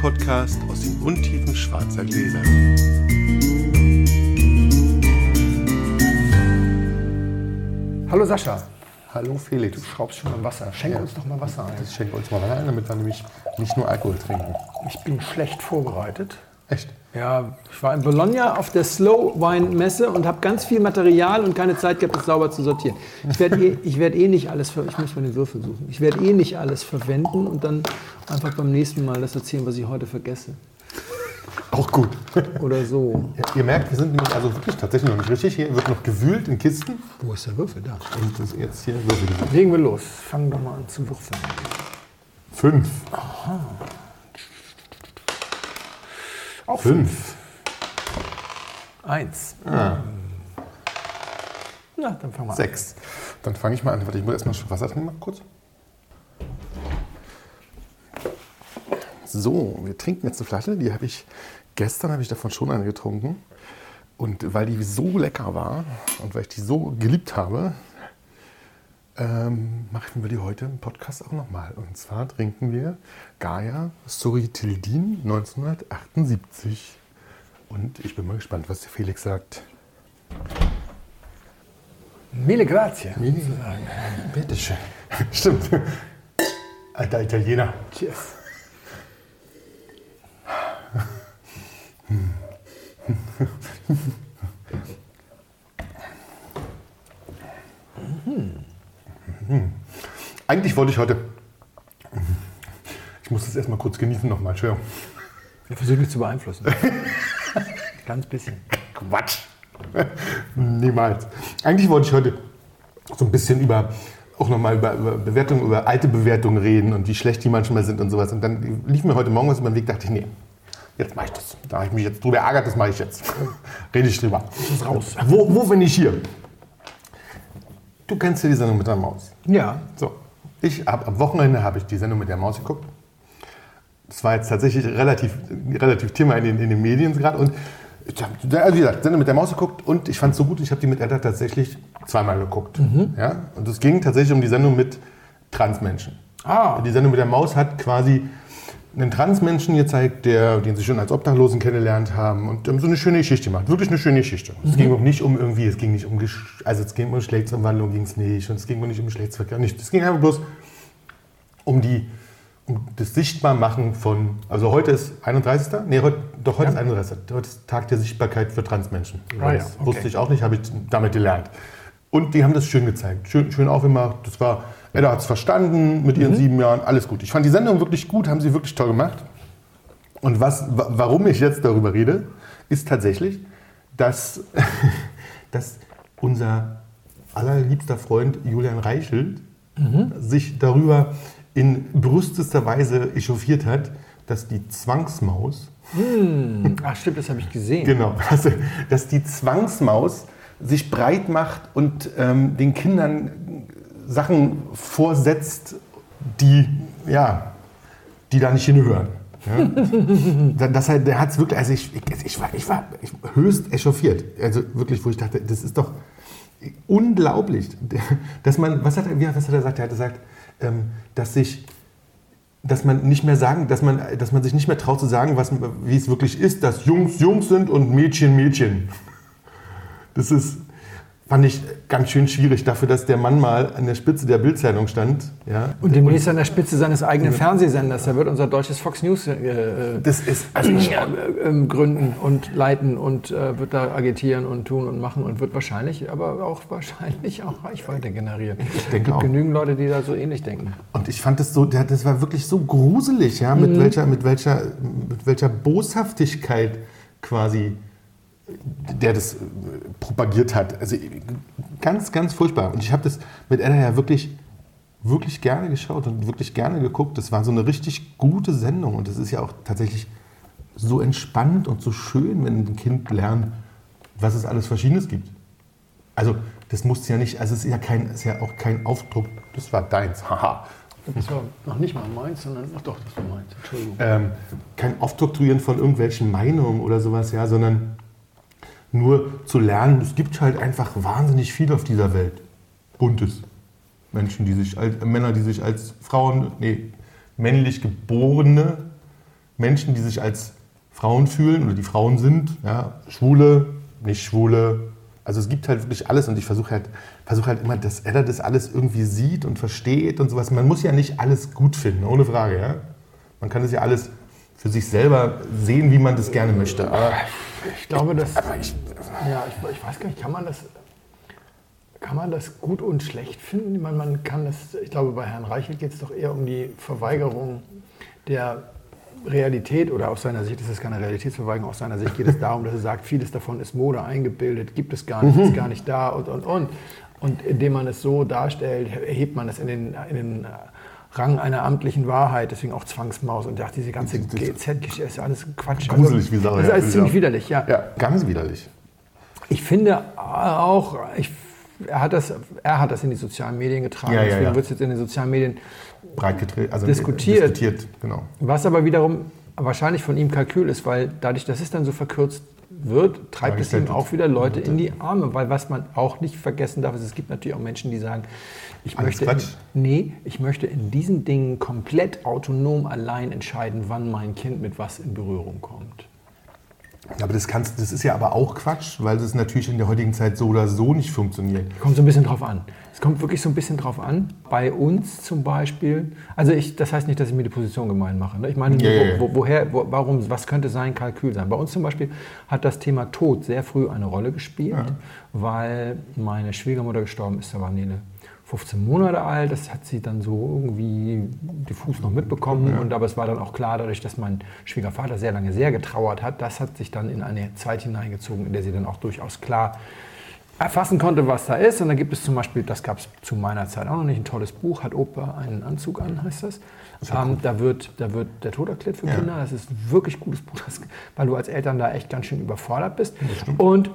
Podcast aus den Untiefen schwarzer Gläser. Hallo Sascha, Hallo Felix. du schraubst schon am Wasser. Schenk uns doch mal Wasser ein. Ich schenke uns mal ein, damit wir nämlich nicht nur Alkohol trinken. Ich bin schlecht vorbereitet. Echt? Ja, ich war in Bologna auf der Slow Wine Messe und habe ganz viel Material und keine Zeit gehabt, das sauber zu sortieren. Ich werde eh, ich werd eh nicht alles, ich muss mal den Würfel suchen. Ich werde eh nicht alles verwenden und dann einfach beim nächsten Mal das erzählen, was ich heute vergesse. Auch gut. Oder so. Ja, ihr merkt, wir sind nämlich also wirklich tatsächlich noch nicht richtig. Hier wird noch gewühlt in Kisten. Wo ist der Würfel? Da. Und das jetzt hier Würfel. Legen wir los. Fangen doch mal an zu würfeln. Fünf. Auch Fünf. Eins. Ah, Na, dann fangen wir an. sechs. Dann fange ich mal an. Warte, ich muss erstmal schon Wasser trinken, mal kurz. So, wir trinken jetzt eine Flasche. Die habe ich gestern habe ich davon schon eine getrunken. Und weil die so lecker war und weil ich die so geliebt habe, ähm, machen wir die heute im Podcast auch nochmal. Und zwar trinken wir Gaia Soritildin 1978. Und ich bin mal gespannt, was der Felix sagt. Mille grazie. Bitteschön. Stimmt. Alter Italiener. Cheers. Eigentlich wollte ich heute. Ich muss das erstmal kurz genießen nochmal. Entschuldigung. Er versucht mich zu beeinflussen. Ganz bisschen. Quatsch. Niemals. Eigentlich wollte ich heute so ein bisschen über auch nochmal über, über Bewertungen, über alte Bewertungen reden und wie schlecht die manchmal sind und sowas. Und dann lief mir heute Morgen was über den Weg, dachte ich, nee, jetzt mache ich das. Da habe ich mich jetzt drüber ärgert, das mache ich jetzt. Rede ich drüber. ist raus. Wo, wo bin ich hier? Du kennst ja die Sendung mit der Maus. Ja. So, ich hab, am Wochenende habe ich die Sendung mit der Maus geguckt. Das war jetzt tatsächlich relativ, relativ Thema in den, in den Medien gerade. Und ich habe, also wie gesagt, Sendung mit der Maus geguckt und ich fand es so gut, ich habe die mit Edda tatsächlich zweimal geguckt. Ja? Und es ging tatsächlich um die Sendung mit Transmenschen. Ah. Die Sendung mit der Maus hat quasi einen Transmenschen gezeigt, der, den sie schon als Obdachlosen kennengelernt haben und ähm, so eine schöne Geschichte gemacht. Wirklich eine schöne Geschichte. Es ging auch nicht um irgendwie, es ging nicht um, also es ging um Geschlechtsumwandlung, ging es nicht und es ging auch nicht um Geschlechtsverkehr, nicht. Es ging einfach bloß um die, um das Sichtbarmachen von, also heute ist 31. Nee, heute, doch heute ist 31. Heute ist Tag der Sichtbarkeit für Transmenschen. Ah ja, das okay. wusste ich auch nicht, habe ich damit gelernt. Und die haben das schön gezeigt, schön, schön aufgemacht. Das war, Edda hat es verstanden mit Mhm. ihren sieben Jahren, alles gut. Ich fand die Sendung wirklich gut, haben sie wirklich toll gemacht. Und was, wa- warum ich jetzt darüber rede, ist tatsächlich, dass, dass unser allerliebster Freund Julian Reichelt sich darüber in brüstester Weise echauffiert hat, dass die Zwangsmaus, Ach stimmt, das habe ich gesehen. genau, dass, dass die Zwangsmaus sich breit macht und ähm, den Kindern Sachen vorsetzt, die, ja, die da nicht hinhören. Ja? Da- das halt, der hat es wirklich, also ich, ich, ich, war, ich war höchst echauffiert. Also wirklich, wo ich dachte, das ist doch unglaublich, dass man, was hat er, wie, was hat er gesagt? Er hat gesagt, ähm, dass sich, dass man nicht mehr sagen, dass man, dass man sich nicht mehr traut zu sagen, was, wie es wirklich ist, dass Jungs Jungs sind und Mädchen Mädchen. Das ist, fand ich ganz schön schwierig dafür, dass der Mann mal an der Spitze der Bildzeitung stand. Ja. Und demnächst an der Spitze seines eigenen Fernsehsenders. Da wird unser deutsches Fox News äh, äh, Das ist, also äh, ähm, gründen und leiten und äh, wird da agitieren und tun und machen und wird wahrscheinlich, aber auch wahrscheinlich auch Reichweite generieren. Ich denke es gibt auch. genügend Leute, die da so ähnlich denken. Und ich fand das so, das war wirklich so gruselig, ja, mit, welcher, mit, welcher, mit welcher Boshaftigkeit quasi der das äh, propagiert hat. Also ganz, ganz furchtbar. Und ich habe das mit Edda ja wirklich, wirklich gerne geschaut und wirklich gerne geguckt. Das war so eine richtig gute Sendung. Und das ist ja auch tatsächlich so entspannt und so schön, wenn ein Kind lernt, was es alles Verschiedenes gibt. Also das muss ja nicht, also es ist ja, kein, ist ja auch kein Aufdruck, das war deins, haha. Das war noch nicht mal meins, sondern, ach doch, das war meins, Entschuldigung. ähm, kein Aufdoktrieren von irgendwelchen Meinungen oder sowas, ja, sondern nur zu lernen, es gibt halt einfach wahnsinnig viel auf dieser Welt. Buntes. Menschen, die sich als, äh, Männer, die sich als Frauen, nee, männlich geborene Menschen, die sich als Frauen fühlen oder die Frauen sind, ja, Schwule, nicht Schwule. Also es gibt halt wirklich alles und ich versuche halt, versuche halt immer, dass er das alles irgendwie sieht und versteht und sowas. Man muss ja nicht alles gut finden, ohne Frage. Ja? Man kann das ja alles für sich selber sehen, wie man das gerne möchte. Aber Ich glaube, dass. Ich- ja, ich, ich weiß gar nicht, kann man das. Kann man das gut und schlecht finden? Ich meine, man kann das, ich glaube, bei Herrn Reichelt geht es doch eher um die Verweigerung der Realität oder aus seiner Sicht ist es keine Realitätsverweigerung, aus seiner Sicht geht es darum, dass er sagt, vieles davon ist Mode eingebildet, gibt es gar nicht, ist gar nicht da und, und, und. Und indem man es so darstellt, erhebt man es in den, in den Rang einer amtlichen Wahrheit, deswegen auch Zwangsmaus und ach, diese ganze GZ-Geschichte ist ja alles Quatsch. Gruselig, wie Sache, Das ist alles ziemlich widerlich, ja. ja, ganz widerlich. Ich finde auch, ich, er, hat das, er hat das in die sozialen Medien getragen, Ja, ja, deswegen ja. wird es jetzt in den sozialen Medien, Breit also Diskutiert. diskutiert, genau. was aber wiederum wahrscheinlich von ihm Kalkül ist, weil dadurch, dass es dann so verkürzt wird, treibt es ihm Dargestellt auch wieder Leute in die Arme, weil was man auch nicht vergessen darf, ist, es gibt natürlich auch Menschen, die sagen, ich Alles möchte, Quatsch. nee, ich möchte in diesen Dingen komplett autonom allein entscheiden, wann mein Kind mit was in Berührung kommt. Ja, aber das, kannst, das ist ja aber auch Quatsch, weil das natürlich in der heutigen Zeit so oder so nicht funktioniert. Kommt so ein bisschen drauf an. Es kommt wirklich so ein bisschen drauf an. Bei uns zum Beispiel, also ich, das heißt nicht, dass ich mir die Position gemein mache. Ne? Ich meine, nur, Ja, ja, ja. Wo, wo, woher, wo, warum, was könnte sein Kalkül sein? Bei uns zum Beispiel hat das Thema Tod sehr früh eine Rolle gespielt, weil meine Schwiegermutter gestorben ist, da war Nele 15 Monate alt, das hat sie dann so irgendwie diffus noch mitbekommen. Und aber es war dann auch klar, dadurch, dass mein Schwiegervater sehr lange sehr getrauert hat, das hat sich dann in eine Zeit hineingezogen, in der sie dann auch durchaus klar erfassen konnte, was da ist. Und dann gibt es zum Beispiel, das gab es zu meiner Zeit auch noch nicht, ein tolles Buch, hat Opa einen Anzug an, heißt das. Ähm, da, wird, da wird der Tod erklärt für Ja. Kinder. Das ist ein wirklich gutes Buch, weil du als Eltern da echt ganz schön überfordert bist. Und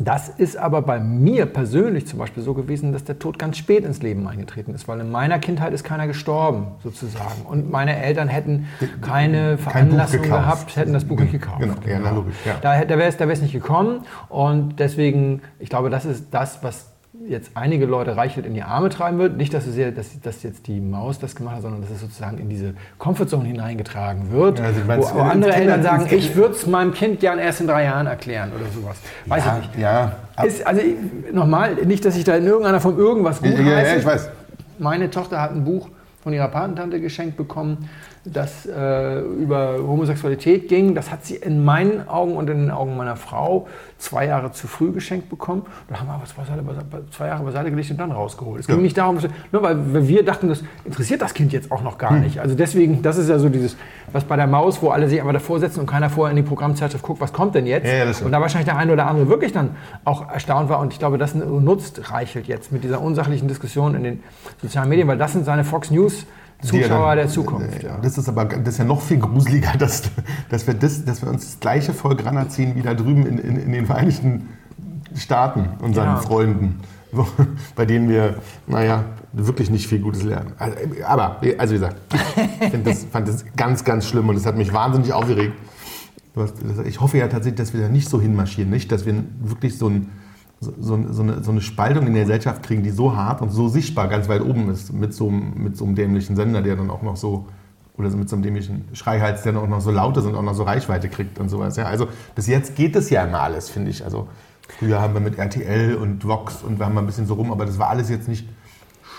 das ist aber bei mir persönlich zum Beispiel so gewesen, dass der Tod ganz spät ins Leben eingetreten ist, weil in meiner Kindheit ist keiner gestorben, sozusagen. Und meine Eltern hätten keine Veranlassung gekauft. gehabt, hätten das Buch nicht gekauft. Genau, ja, na, logisch, ja. Da, da wäre es nicht gekommen. Und deswegen, ich glaube, das ist das, was jetzt einige Leute Reichelt in die Arme treiben wird. Nicht, dass, sehr, dass, dass jetzt die Maus das gemacht hat, sondern dass es sozusagen in diese Comfortzone hineingetragen wird. Ja, also du meinst, wo, wo andere Eltern sagen, ich würde es meinem Kind gern erst in drei Jahren erklären oder sowas. Weiß ja, ich nicht. Ja, Ist, also nochmal, nicht, dass ich da in irgendeiner Form irgendwas gut ja, ja, ich weiß. Meine Tochter hat ein Buch von ihrer Patentante geschenkt bekommen, das äh, über Homosexualität ging. Das hat sie in meinen Augen und in den Augen meiner Frau zwei Jahre zu früh geschenkt bekommen. Da haben wir was beiseite, beiseite, zwei Jahre beiseite gelegt und dann rausgeholt. Es ging Ja. nicht darum, dass nur weil wir dachten, das interessiert das Kind jetzt auch noch gar nicht. Also deswegen, das ist ja so dieses, was bei der Maus, wo alle sich aber davor setzen und keiner vorher in die Programmzeitschrift guckt, was kommt denn jetzt? Ja, und da wahrscheinlich der eine oder andere wirklich dann auch erstaunt war. Und ich glaube, das nutzt Reichelt jetzt mit dieser unsachlichen Diskussion in den sozialen Medien, weil das sind seine Fox News Zuschauer der Zukunft. Ja. Das ist aber das ist ja noch viel gruseliger, dass, dass, wir, das, dass wir uns das gleiche Volk ranziehen wie da drüben in, in, in den Vereinigten Staaten, unseren Ja. Freunden, wo, bei denen wir, naja, wirklich nicht viel Gutes lernen. Also, Aber, also wie gesagt, ich das, fand das ganz, ganz schlimm und es hat mich wahnsinnig aufgeregt. Ich hoffe ja tatsächlich, dass wir da nicht so hinmarschieren, nicht, dass wir wirklich so, ein, so, so, eine, so eine Spaltung in der Gesellschaft kriegen, die so hart und so sichtbar ganz weit oben ist, mit so, einem- mit so einem dämlichen Sender, der dann auch noch so, oder mit so einem dämlichen Schreihals, der dann auch noch so laut ist und auch noch so Reichweite kriegt und sowas. Ja, also bis jetzt geht es ja immer alles, finde ich. Also früher haben wir mit RTL und Vox und wir haben mal ein bisschen so rum, aber das war alles jetzt nicht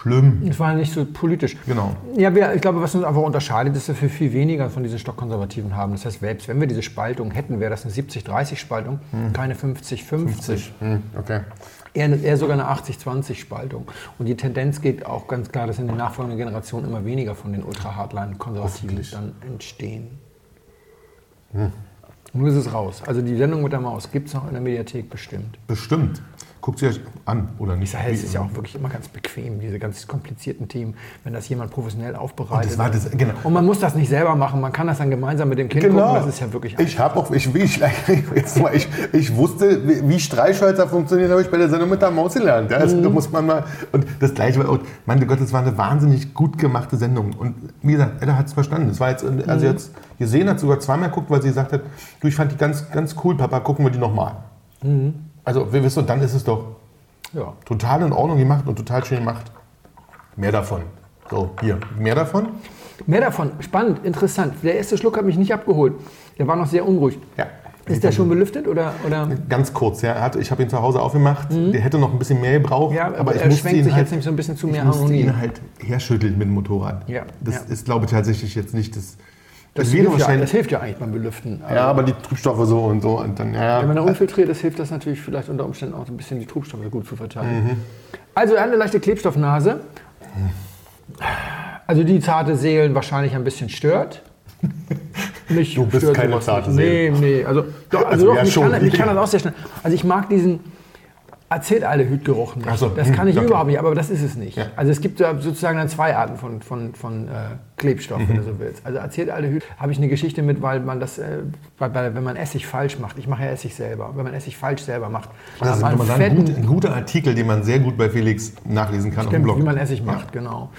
schlimm. Es war nicht so politisch. Genau. Ja, wir, ich glaube, was uns einfach unterscheidet, ist, dass wir viel weniger von diesen Stockkonservativen haben. Das heißt, selbst wenn wir diese Spaltung hätten, wäre das eine 70-30-Spaltung, keine 50-50. Hm, okay. Eher, eher sogar eine 80-20-Spaltung. Und die Tendenz geht auch ganz klar, dass in den nachfolgenden Generationen immer weniger von den Ultra-Hardline-Konservativen dann entstehen. Nun ist es raus. Also die Sendung mit der Maus gibt es noch in der Mediathek bestimmt. Bestimmt. Guckt sie euch an, oder nicht? Ich sage, es ist ja auch wirklich immer ganz bequem, diese ganz komplizierten Themen, wenn das jemand professionell aufbereitet. Und das war das- genau. Und man muss das nicht selber machen, man kann das dann gemeinsam mit dem Kind gucken. Das ist ja wirklich Ich habe auch, ich, wie ich, ich, ich wusste, wie Streichhölzer funktionieren, habe ich bei der Sendung mit der Maus gelernt. Ja, also, Da muss man mal, und das Gleiche war, und mein Gott, das war eine wahnsinnig gut gemachte Sendung. Und wie gesagt, Ella hat es verstanden. Es war jetzt, also jetzt gesehen, hat sogar zweimal geguckt, weil sie gesagt hat, du, ich fand die ganz, ganz cool, Papa, gucken wir die nochmal. Also, wir wissen, dann ist es doch ja. total in Ordnung gemacht und total schön gemacht. Mehr davon. So, hier, mehr davon. Mehr davon, spannend, interessant. Der erste Schluck hat mich nicht abgeholt. Der war noch sehr unruhig. Ja. Ist der schon belüftet oder? oder? Ganz kurz, ja. Ich habe ihn zu Hause aufgemacht. Der hätte noch ein bisschen mehr gebraucht. Mhm. Ja, aber ich er musste schwenkt ihn sich halt, jetzt nämlich so ein bisschen zu ich mehr musste Harmonie. ihn halt herschütteln mit dem Motorrad. Ja, Das ja. ist, glaube ich, tatsächlich jetzt nicht das. Das, wäre ja, das hilft ja eigentlich beim Belüften. Ja, aber die Trübstoffe so und so. Und dann, ja. Wenn man da unfiltriert ist, hilft das natürlich vielleicht unter Umständen auch so ein bisschen die Trubstoffe gut zu verteilen. Mhm. Also eine leichte Klebstoffnase. Also die zarte Seelen wahrscheinlich ein bisschen stört. Mich Du bist keine sowas zarte nicht. Nee, nee. Also, doch, also, Also doch, ja, mich, schon. kann, mich kann das auch sehr schnell. Also ich mag diesen Acetaldehydgeruch nicht. So, Das hm, kann ich okay. überhaupt nicht, aber das ist es nicht. Ja. Also es gibt sozusagen dann zwei Arten von, von, von äh, Klebstoff, Mhm. wenn du so willst. Also Acetaldehyd habe ich eine Geschichte mit, weil man das, äh, bei, bei, wenn man Essig falsch macht, ich mache ja Essig selber, wenn man Essig falsch selber macht, Das ist man fetten- gut, ein guter Artikel, den man sehr gut bei Felix nachlesen kann auf dem Stimmt, Blog. wie man Essig macht, genau.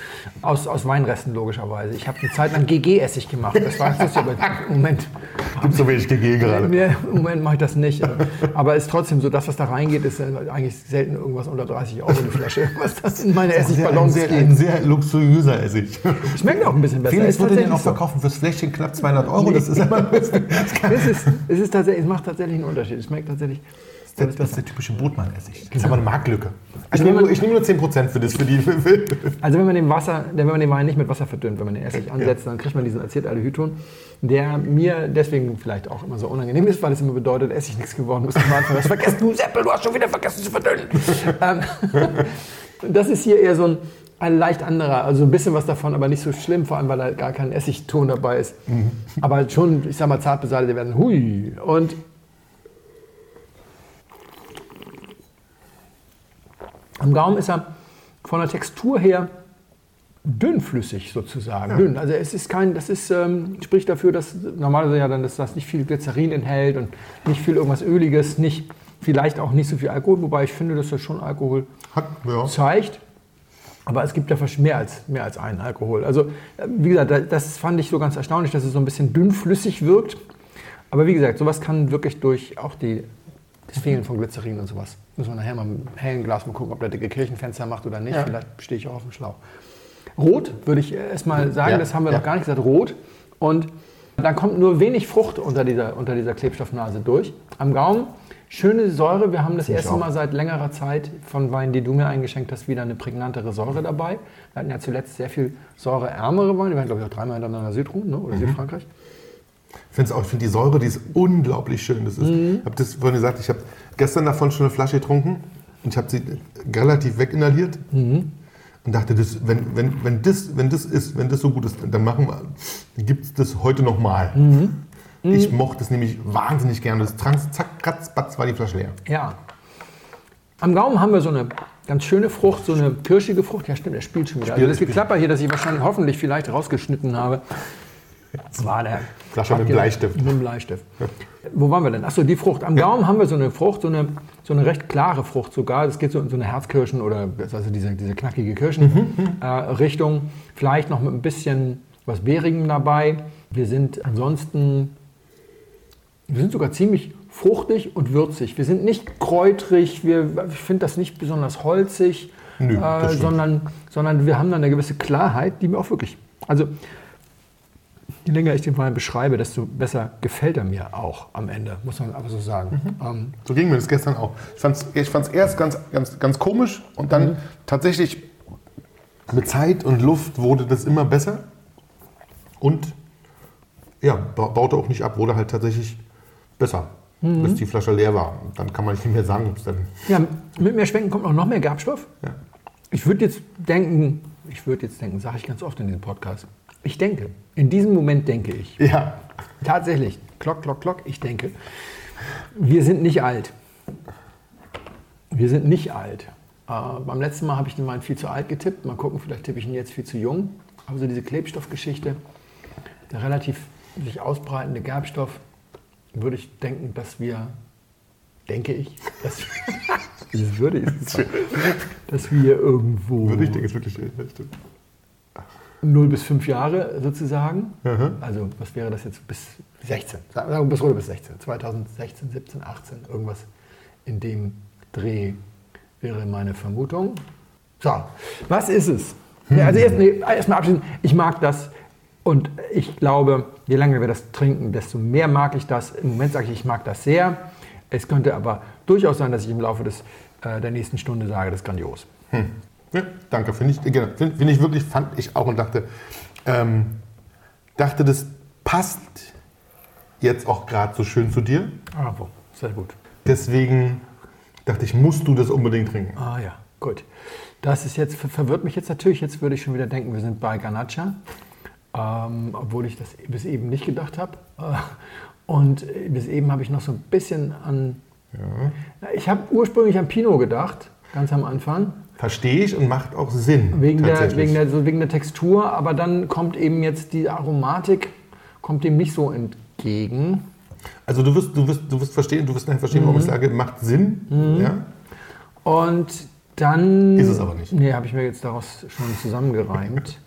Aus, aus Weinresten logischerweise. Ich habe eine Zeit lang GG-Essig gemacht. Das war lustig, aber Moment, Gibt so wenig GG gerade. nee, im Moment mache ich das nicht. Aber es ist trotzdem so, das, was da reingeht, ist äh, eigentlich selten irgendwas unter 30 Euro die Flasche, was das in meine sehr, geht. ein sehr luxuriöser Essig. Schmeckt auch ein bisschen besser. Felix Ist würde den auch verkaufen fürs Fläschchen knapp 200 Euro. Das ist immer das, Es, ist, es, ist tatsächlich, es macht tatsächlich einen Unterschied. Es schmeckt tatsächlich. das ist der typische Brotmann-Essig. Das ist aber eine Marktlücke. Ich Also nehme ich nehme nur 10% für das. Für die, für, für Also wenn man den Wasser, wenn man den Wein nicht mit Wasser verdünnt, wenn man den Essig ansetzt, dann kriegt man diesen Acetaldehydton, der mir deswegen vielleicht auch immer so unangenehm ist, weil es immer bedeutet, Essig nichts geworden ist. Das vergessen du Seppel, du hast schon wieder vergessen zu verdünnen. ähm, das ist hier eher so ein, ein leicht anderer, also ein bisschen was davon, aber nicht so schlimm, vor allem weil da gar kein Essigton dabei ist. Aber halt schon, ich sag mal, zart beseitigt werden. Hui. Und am Gaumen ist er von der Textur her dünnflüssig sozusagen. Dünn. Also es ist kein, das ist, ähm, spricht dafür, dass normalerweise ja dann, dass das nicht viel Glycerin enthält und nicht viel irgendwas Öliges, nicht, vielleicht auch nicht so viel Alkohol, wobei ich finde, dass das schon Alkohol hat, ja. zeigt. Aber es gibt ja fast mehr als, mehr als einen Alkohol. Also, äh, wie gesagt, da- das fand ich so ganz erstaunlich, dass es so ein bisschen dünnflüssig wirkt. Aber wie gesagt, sowas kann wirklich durch auch die, das Fehlen von Glycerin und sowas. Muss man nachher mal mit einem hellen Glas mal gucken, ob der dicke Kirchenfenster macht oder nicht. Ja. Vielleicht stehe ich auch auf dem Schlauch. Rot würde ich erstmal sagen, Ja, das haben wir ja. noch gar nicht gesagt. Rot. Und dann kommt nur wenig Frucht unter dieser, unter dieser Klebstoffnase durch. Am Gaumen schöne Säure. Wir haben das erste auch. Mal seit längerer Zeit von Weinen, die du mir eingeschenkt hast, wieder eine prägnantere Säure dabei. Wir hatten ja zuletzt sehr viel säureärmere Weine. Wir hatten, glaube ich, auch dreimal hintereinander Südruhen ne? oder Mhm. Südfrankreich. Ich finde auch, ich finde die Säure, die ist unglaublich schön. Das ist, Mhm. Ich habe das vorhin gesagt, ich habe gestern davon schon eine Flasche getrunken und ich habe sie relativ weginhaliert Mhm. und dachte, das, wenn, wenn, wenn, das, wenn das ist, wenn das so gut ist, dann machen wir, gibt es das heute nochmal. Mhm. Ich mochte es nämlich wahnsinnig gerne. Das Trans, zack, kratz, batz, war die Flasche leer. Ja. Am Gaumen haben wir so eine ganz schöne Frucht, so eine kirschige Frucht. Ja, stimmt, der spielt schon wieder. Also das. Geklapper hier, das ich wahrscheinlich hoffentlich vielleicht rausgeschnitten habe, das war der. Flasche mit dem Bleistift. Mit dem Bleistift. Wo waren wir denn? Achso, die Frucht. Am Gaumen haben wir so eine Frucht, so eine, so eine recht klare Frucht sogar. Das geht so in so eine Herzkirschen oder also diese, diese knackige Kirschen-Richtung. Vielleicht noch mit ein bisschen was Beerigem dabei. Wir sind ansonsten wir sind sogar ziemlich fruchtig und würzig. Wir sind nicht kräutrig, wir, ich finde das nicht besonders holzig, Nö, äh, sondern, sondern wir haben dann eine gewisse Klarheit, die mir auch wirklich. Also, je länger ich den Wein beschreibe, desto besser gefällt er mir auch am Ende, muss man aber so sagen. Mhm. Ähm, So ging mir das gestern auch. Ich fand es ich fand's erst ganz, ganz, ganz komisch und dann tatsächlich mit Zeit und Luft wurde das immer besser. Und ja, ba- baute auch nicht ab, wurde halt tatsächlich besser, bis die Flasche leer war. Dann kann man nicht mehr sagen, ob es dann. ja, mit mehr Schwenken kommt auch noch mehr Gerbstoff. Ja. Ich würde jetzt denken, ich würde jetzt denken, sage ich ganz oft in diesem Podcast, ich denke, in diesem Moment denke ich, Ja, Tatsächlich. Klock, klock, klock. Ich denke, wir sind nicht alt. Wir sind nicht alt. Äh, beim letzten Mal habe ich den Wein viel zu alt getippt. Mal gucken, vielleicht tippe ich ihn jetzt viel zu jung. Aber so diese Klebstoffgeschichte, der relativ sich ausbreitende Gerbstoff, würde ich denken, dass wir, denke ich, dass wir, das würde ich sagen, dass wir irgendwo würde ich denken, ist wirklich. ja, stimmt. 0 bis 5 Jahre sozusagen. Also was wäre das jetzt bis 16? Sagen wir bis runter bis 16. 2016, 17, 18, irgendwas in dem Dreh wäre meine Vermutung. So, was ist es? Also erst, nee, erstmal abschließend, ich mag das. Und ich glaube, je länger wir das trinken, desto mehr mag ich das. Im Moment sage ich, ich mag das sehr. Es könnte aber durchaus sein, dass ich im Laufe des, äh, der nächsten Stunde sage, das ist grandios. Ja, danke, finde ich, genau, find, find ich wirklich, fand ich auch und dachte, ähm, dachte, das passt jetzt auch gerade so schön zu dir. Bravo, sehr gut. Deswegen dachte ich, musst du das unbedingt trinken. Ah ja, gut. Das ist jetzt, ver- verwirrt mich jetzt natürlich. Jetzt würde ich schon wieder denken, wir sind bei Ganacha. Ähm, obwohl ich das bis eben nicht gedacht habe. Äh, Und bis eben habe ich noch so ein bisschen an. Na, Ich habe ursprünglich an Pinot gedacht, ganz am Anfang, Verstehe ich und macht auch Sinn. wegen der, wegen, der, so wegen der Textur, aber dann kommt eben jetzt die Aromatik, kommt dem nicht so entgegen. Also du wirst, du wirst, du wirst verstehen, du wirst nachher verstehen, warum ich Mhm. sage, macht Sinn. Ja? Und dann. Ist es aber nicht. Nee, habe ich mir jetzt daraus schon zusammengereimt.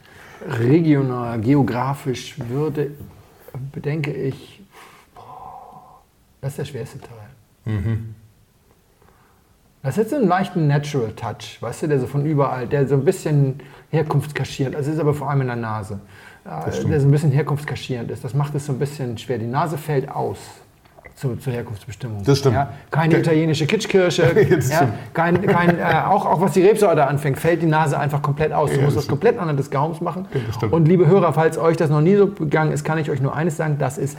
Regional, geografisch würde, bedenke ich, boah, das ist der schwerste Teil. Mhm. Das ist jetzt so einen leichten Natural Touch, weißt du, der so von überall, der so ein bisschen herkunftskaschierend, also ist aber vor allem in der Nase, äh, der so ein bisschen herkunftskaschierend ist. Das macht es so ein bisschen schwer. Die Nase fällt aus zu, zur Herkunftsbestimmung. Das stimmt. Ja, keine italienische Kitschkirsche, ja, kein, kein, äh, auch, auch was die Rebsorte anfängt, fällt die Nase einfach komplett aus. Du Ja, musst das das komplett anhand des Gaums machen. Und liebe Hörer, falls euch das noch nie so gegangen ist, kann ich euch nur eines sagen, das ist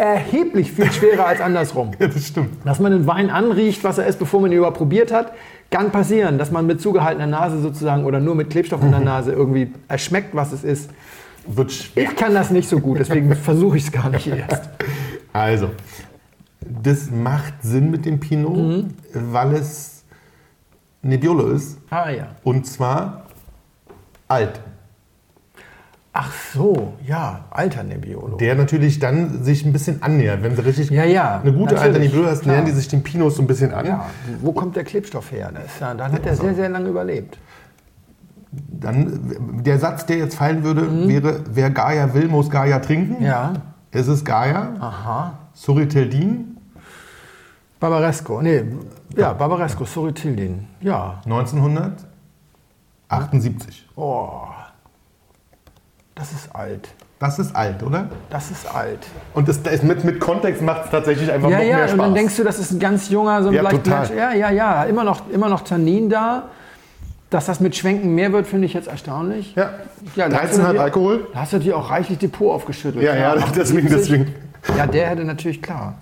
erheblich viel schwerer als andersrum. Ja, das stimmt. Dass man den Wein anriecht, was er ist, bevor man ihn überhaupt probiert hat, kann passieren. Dass man mit zugehaltener Nase sozusagen oder nur mit Klebstoff in der Nase irgendwie erschmeckt, was es ist. Wird schwer. Ich kann das nicht so gut, deswegen versuche ich es gar nicht erst. Also, das macht Sinn mit dem Pinot, Mhm. weil es Nebbiolo ist. Ah ja. Und zwar alt. Ach so, ja, alter Nebbiolo. Der natürlich dann sich ein bisschen annähert. Wenn sie richtig Ja, ja, eine gute alte Nebbiolo hast, nähern die sich den Pinot so ein bisschen an. Ja, wo kommt der Klebstoff her? Das, ja, dann hat er sehr, sehr lange überlebt. Dann, der Satz, der jetzt fallen würde, wäre, wer Gaia will, muss Gaia trinken. Mhm. Ja. Es ist Gaia, Aha. Suriteldin, Barbaresco, nee, ja, Barbaresco, Sorritildin. Ja, 1978. oh, das ist alt. Das ist alt, oder? Das ist alt. Und das, das mit, mit Kontext macht es tatsächlich einfach Ja, noch ja, mehr Spaß. und dann denkst du, das ist ein ganz junger, so ein Ja, leicht. Mensch. Ja, ja, ja, immer noch, immer noch Tannin da. Dass das mit Schwenken mehr wird, finde ich jetzt erstaunlich. ja. Ja, da hast 13 du hat Alkohol. Da hast du natürlich auch reichlich Depot aufgeschüttelt. Ja, ja, deswegen, 78. deswegen. Ja, der hätte natürlich klar.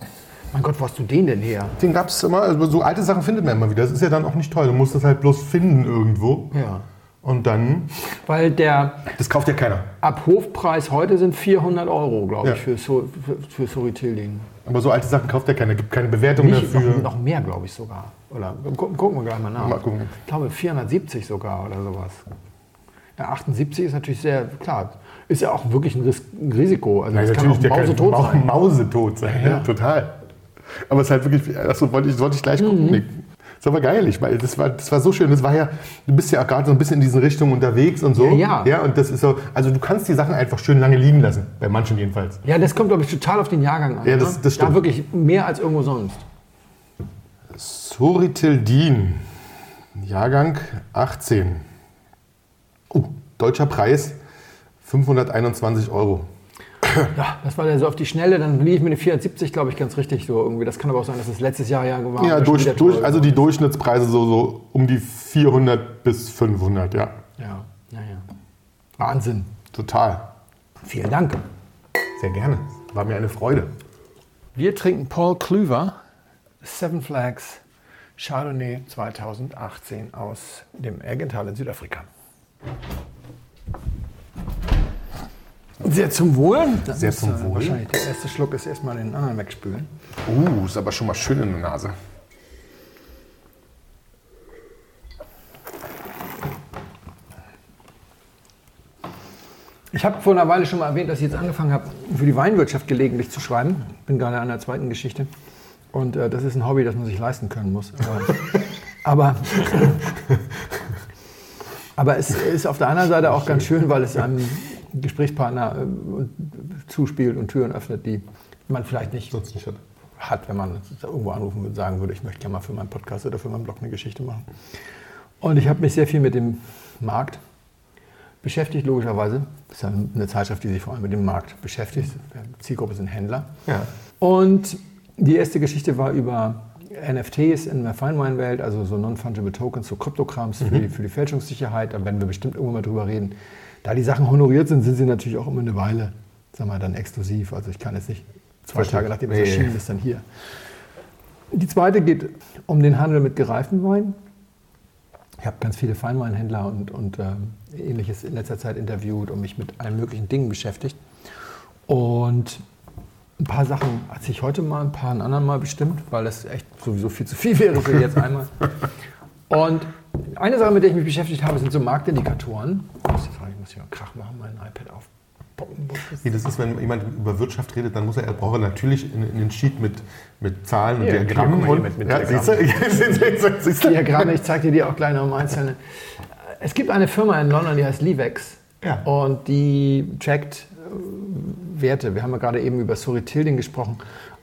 Mein Gott, wo hast du den denn her? Den gab es immer, also so alte Sachen findet man immer wieder. Das ist ja dann auch nicht toll. Du musst das halt bloß finden irgendwo. Ja. Und dann, Weil der das kauft ja keiner. Abhofpreis heute sind 400 Euro, glaube ich, Ja. für, so, für, für Sorritildin. Aber so alte Sachen kauft ja keiner. Gibt keine Bewertung Nicht, dafür. noch, noch mehr, glaube ich sogar. Oder gucken, gucken wir gleich mal nach. Mal gucken. Ich glaube 470 sogar oder sowas. Ja, 78 ist natürlich sehr, klar, ist ja auch wirklich ein, Ris ein Risiko. Also das kann auch der mausetot Mau- sein. Mausetot sein. Ja. Ja. total. Aber es ist halt wirklich, achso, wollte ich, wollte ich gleich Mhm. gucken. Nick. Das ist aber geil, ich, weil das war, das war so schön. Das war ja, du bist ja auch gerade so ein bisschen in diesen Richtungen unterwegs und so. Ja, ja. ja. Und das ist so, also du kannst die Sachen einfach schön lange liegen lassen. Bei manchen jedenfalls. Ja, das kommt, glaube ich, total auf den Jahrgang an. Ja, das- ne? das stimmt. Da wirklich mehr als irgendwo sonst. Soritildin, Jahrgang 18. Oh, deutscher Preis 521 Euro. Ja, das war der so auf die Schnelle. Dann lief mir eine 470, glaube ich, ganz richtig so irgendwie. Das kann aber auch sein, dass es letztes Jahr ja war. Ja, durch, durch, also die Durchschnittspreise so, so um die 400 bis 500, ja. Ja, ja, ja. Wahnsinn. Total. Vielen Dank. Sehr gerne. War mir eine Freude. Wir trinken Paul Klüver Seven Flags Chardonnay 2018 aus dem Ergental in Südafrika. Sehr zum Wohl. Das Sehr zum Wohl. Wahrscheinlich der erste Schluck ist erstmal den anderen wegspülen. Uh, ist aber schon mal schön in der Nase. Ich habe vor einer Weile schon mal erwähnt, dass ich jetzt angefangen habe, für die Weinwirtschaft gelegentlich zu schreiben. Bin gerade an der zweiten Geschichte. Und äh, das ist ein Hobby, das man sich leisten können muss. Aber, aber, aber es ist auf der anderen Seite auch ganz schön, weil es einem Gesprächspartner äh, zuspielt und Türen öffnet, die man vielleicht nicht nicht hat. hat, wenn man irgendwo anrufen und sagen würde, ich möchte gerne mal für meinen Podcast oder für meinen Blog eine Geschichte machen. Und ich habe mich sehr viel mit dem Markt beschäftigt, logischerweise. Das ist ja eine Zeitschrift, die sich vor allem mit dem Markt beschäftigt. Zielgruppe sind Händler. Ja. Und die erste Geschichte war über NFTs in der Feinwine-Welt, also so Non-Fungible Tokens, so Kryptokrams für, die, für die Fälschungssicherheit. Da werden wir bestimmt irgendwann mal drüber reden. Da die Sachen honoriert sind, sind sie natürlich auch immer eine Weile, sagen wir dann exklusiv. Also ich kann jetzt nicht zwei Verstehe. Tage nachdem es erschienen ist, dann hier. Die zweite geht um den Handel mit gereiften Wein. Ich habe ganz viele Feinweinhändler und, und ähm, ähnliches in letzter Zeit interviewt und mich mit allen möglichen Dingen beschäftigt. Und ein paar Sachen hat ich heute mal, ein paar ein anderen Mal bestimmt, weil das echt sowieso viel zu viel wäre für jetzt einmal. Und eine Sache, mit der ich mich beschäftigt habe, sind so Marktindikatoren. Ich muss, jetzt, ich muss hier mal Krach machen, mein iPad aufpoppen. Nee, das ist, wenn jemand über Wirtschaft redet, dann muss er, er braucht er natürlich in, in den Sheet mit, mit Zahlen und Ja, Diagrammen. und, mit- mit ja, du? Diagramme, ich zeige dir die auch gleich noch im Einzelnen. Es gibt eine Firma in London, die heißt Livex. Ja. Und die trackt äh, Werte. Wir haben ja gerade eben über Suri Tilding gesprochen.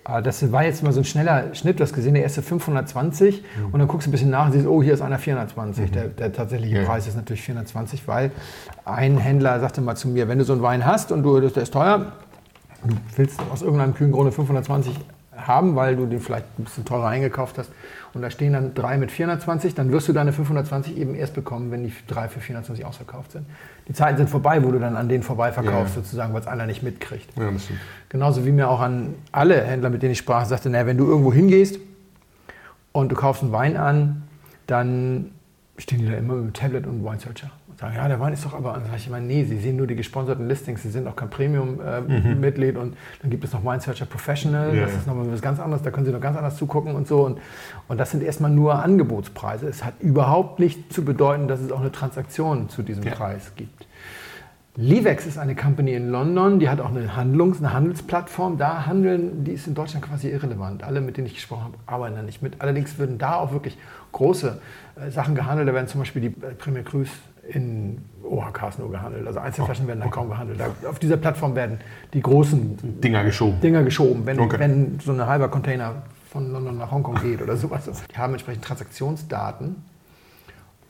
Äh, Das war jetzt mal so ein schneller Schnitt. Du hast gesehen, der erste 520 Mhm. und dann guckst du ein bisschen nach und siehst, oh, hier ist einer 420. Der, der tatsächliche Ja. Preis ist natürlich 420, weil ein Händler sagte mal zu mir, wenn du so einen Wein hast und du, der ist teuer, du willst aus irgendeinem kühlen Grunde 520 haben, weil du den vielleicht ein bisschen teurer eingekauft hast und da stehen dann drei mit 420, dann wirst du deine 520 eben erst bekommen, wenn die drei für 420 ausverkauft sind. Die Zeiten sind vorbei, wo du dann an denen vorbei verkaufst, Ja. sozusagen, weil es einer nicht mitkriegt. Ja, das stimmt. Genauso wie mir auch an alle Händler, mit denen ich sprach, sagte, naja, wenn du irgendwo hingehst und du kaufst einen Wein an, dann stehen die da immer mit dem Tablet und Wine Searcher. Und sagen, ja, der Wein ist doch aber, dann sage ich immer, nee, sie sehen nur die gesponserten Listings, sie sind auch kein Premium-Mitglied und dann gibt es noch Wine Searcher Professional, Ja, das ja. ist nochmal was ganz anderes, da können sie noch ganz anders zugucken und so. Und, und das sind erstmal nur Angebotspreise. Es hat überhaupt nicht zu bedeuten, dass es auch eine Transaktion zu diesem Ja. Preis gibt. Livex ist eine Company in London, die hat auch eine, Handlungs-, eine Handelsplattform. Da handeln, die ist in Deutschland quasi irrelevant. Alle, mit denen ich gesprochen habe, arbeiten da nicht mit. Allerdings würden da auch wirklich große äh, Sachen gehandelt. Da werden zum Beispiel die äh, Premier Cruise in OHKs nur gehandelt. Also Einzelflaschen werden da kaum gehandelt. Da, auf dieser Plattform werden die großen Dinger geschoben. Dinger geschoben, wenn, Okay. wenn so ein halber Container von London nach Hongkong geht oder sowas. Die haben entsprechend Transaktionsdaten.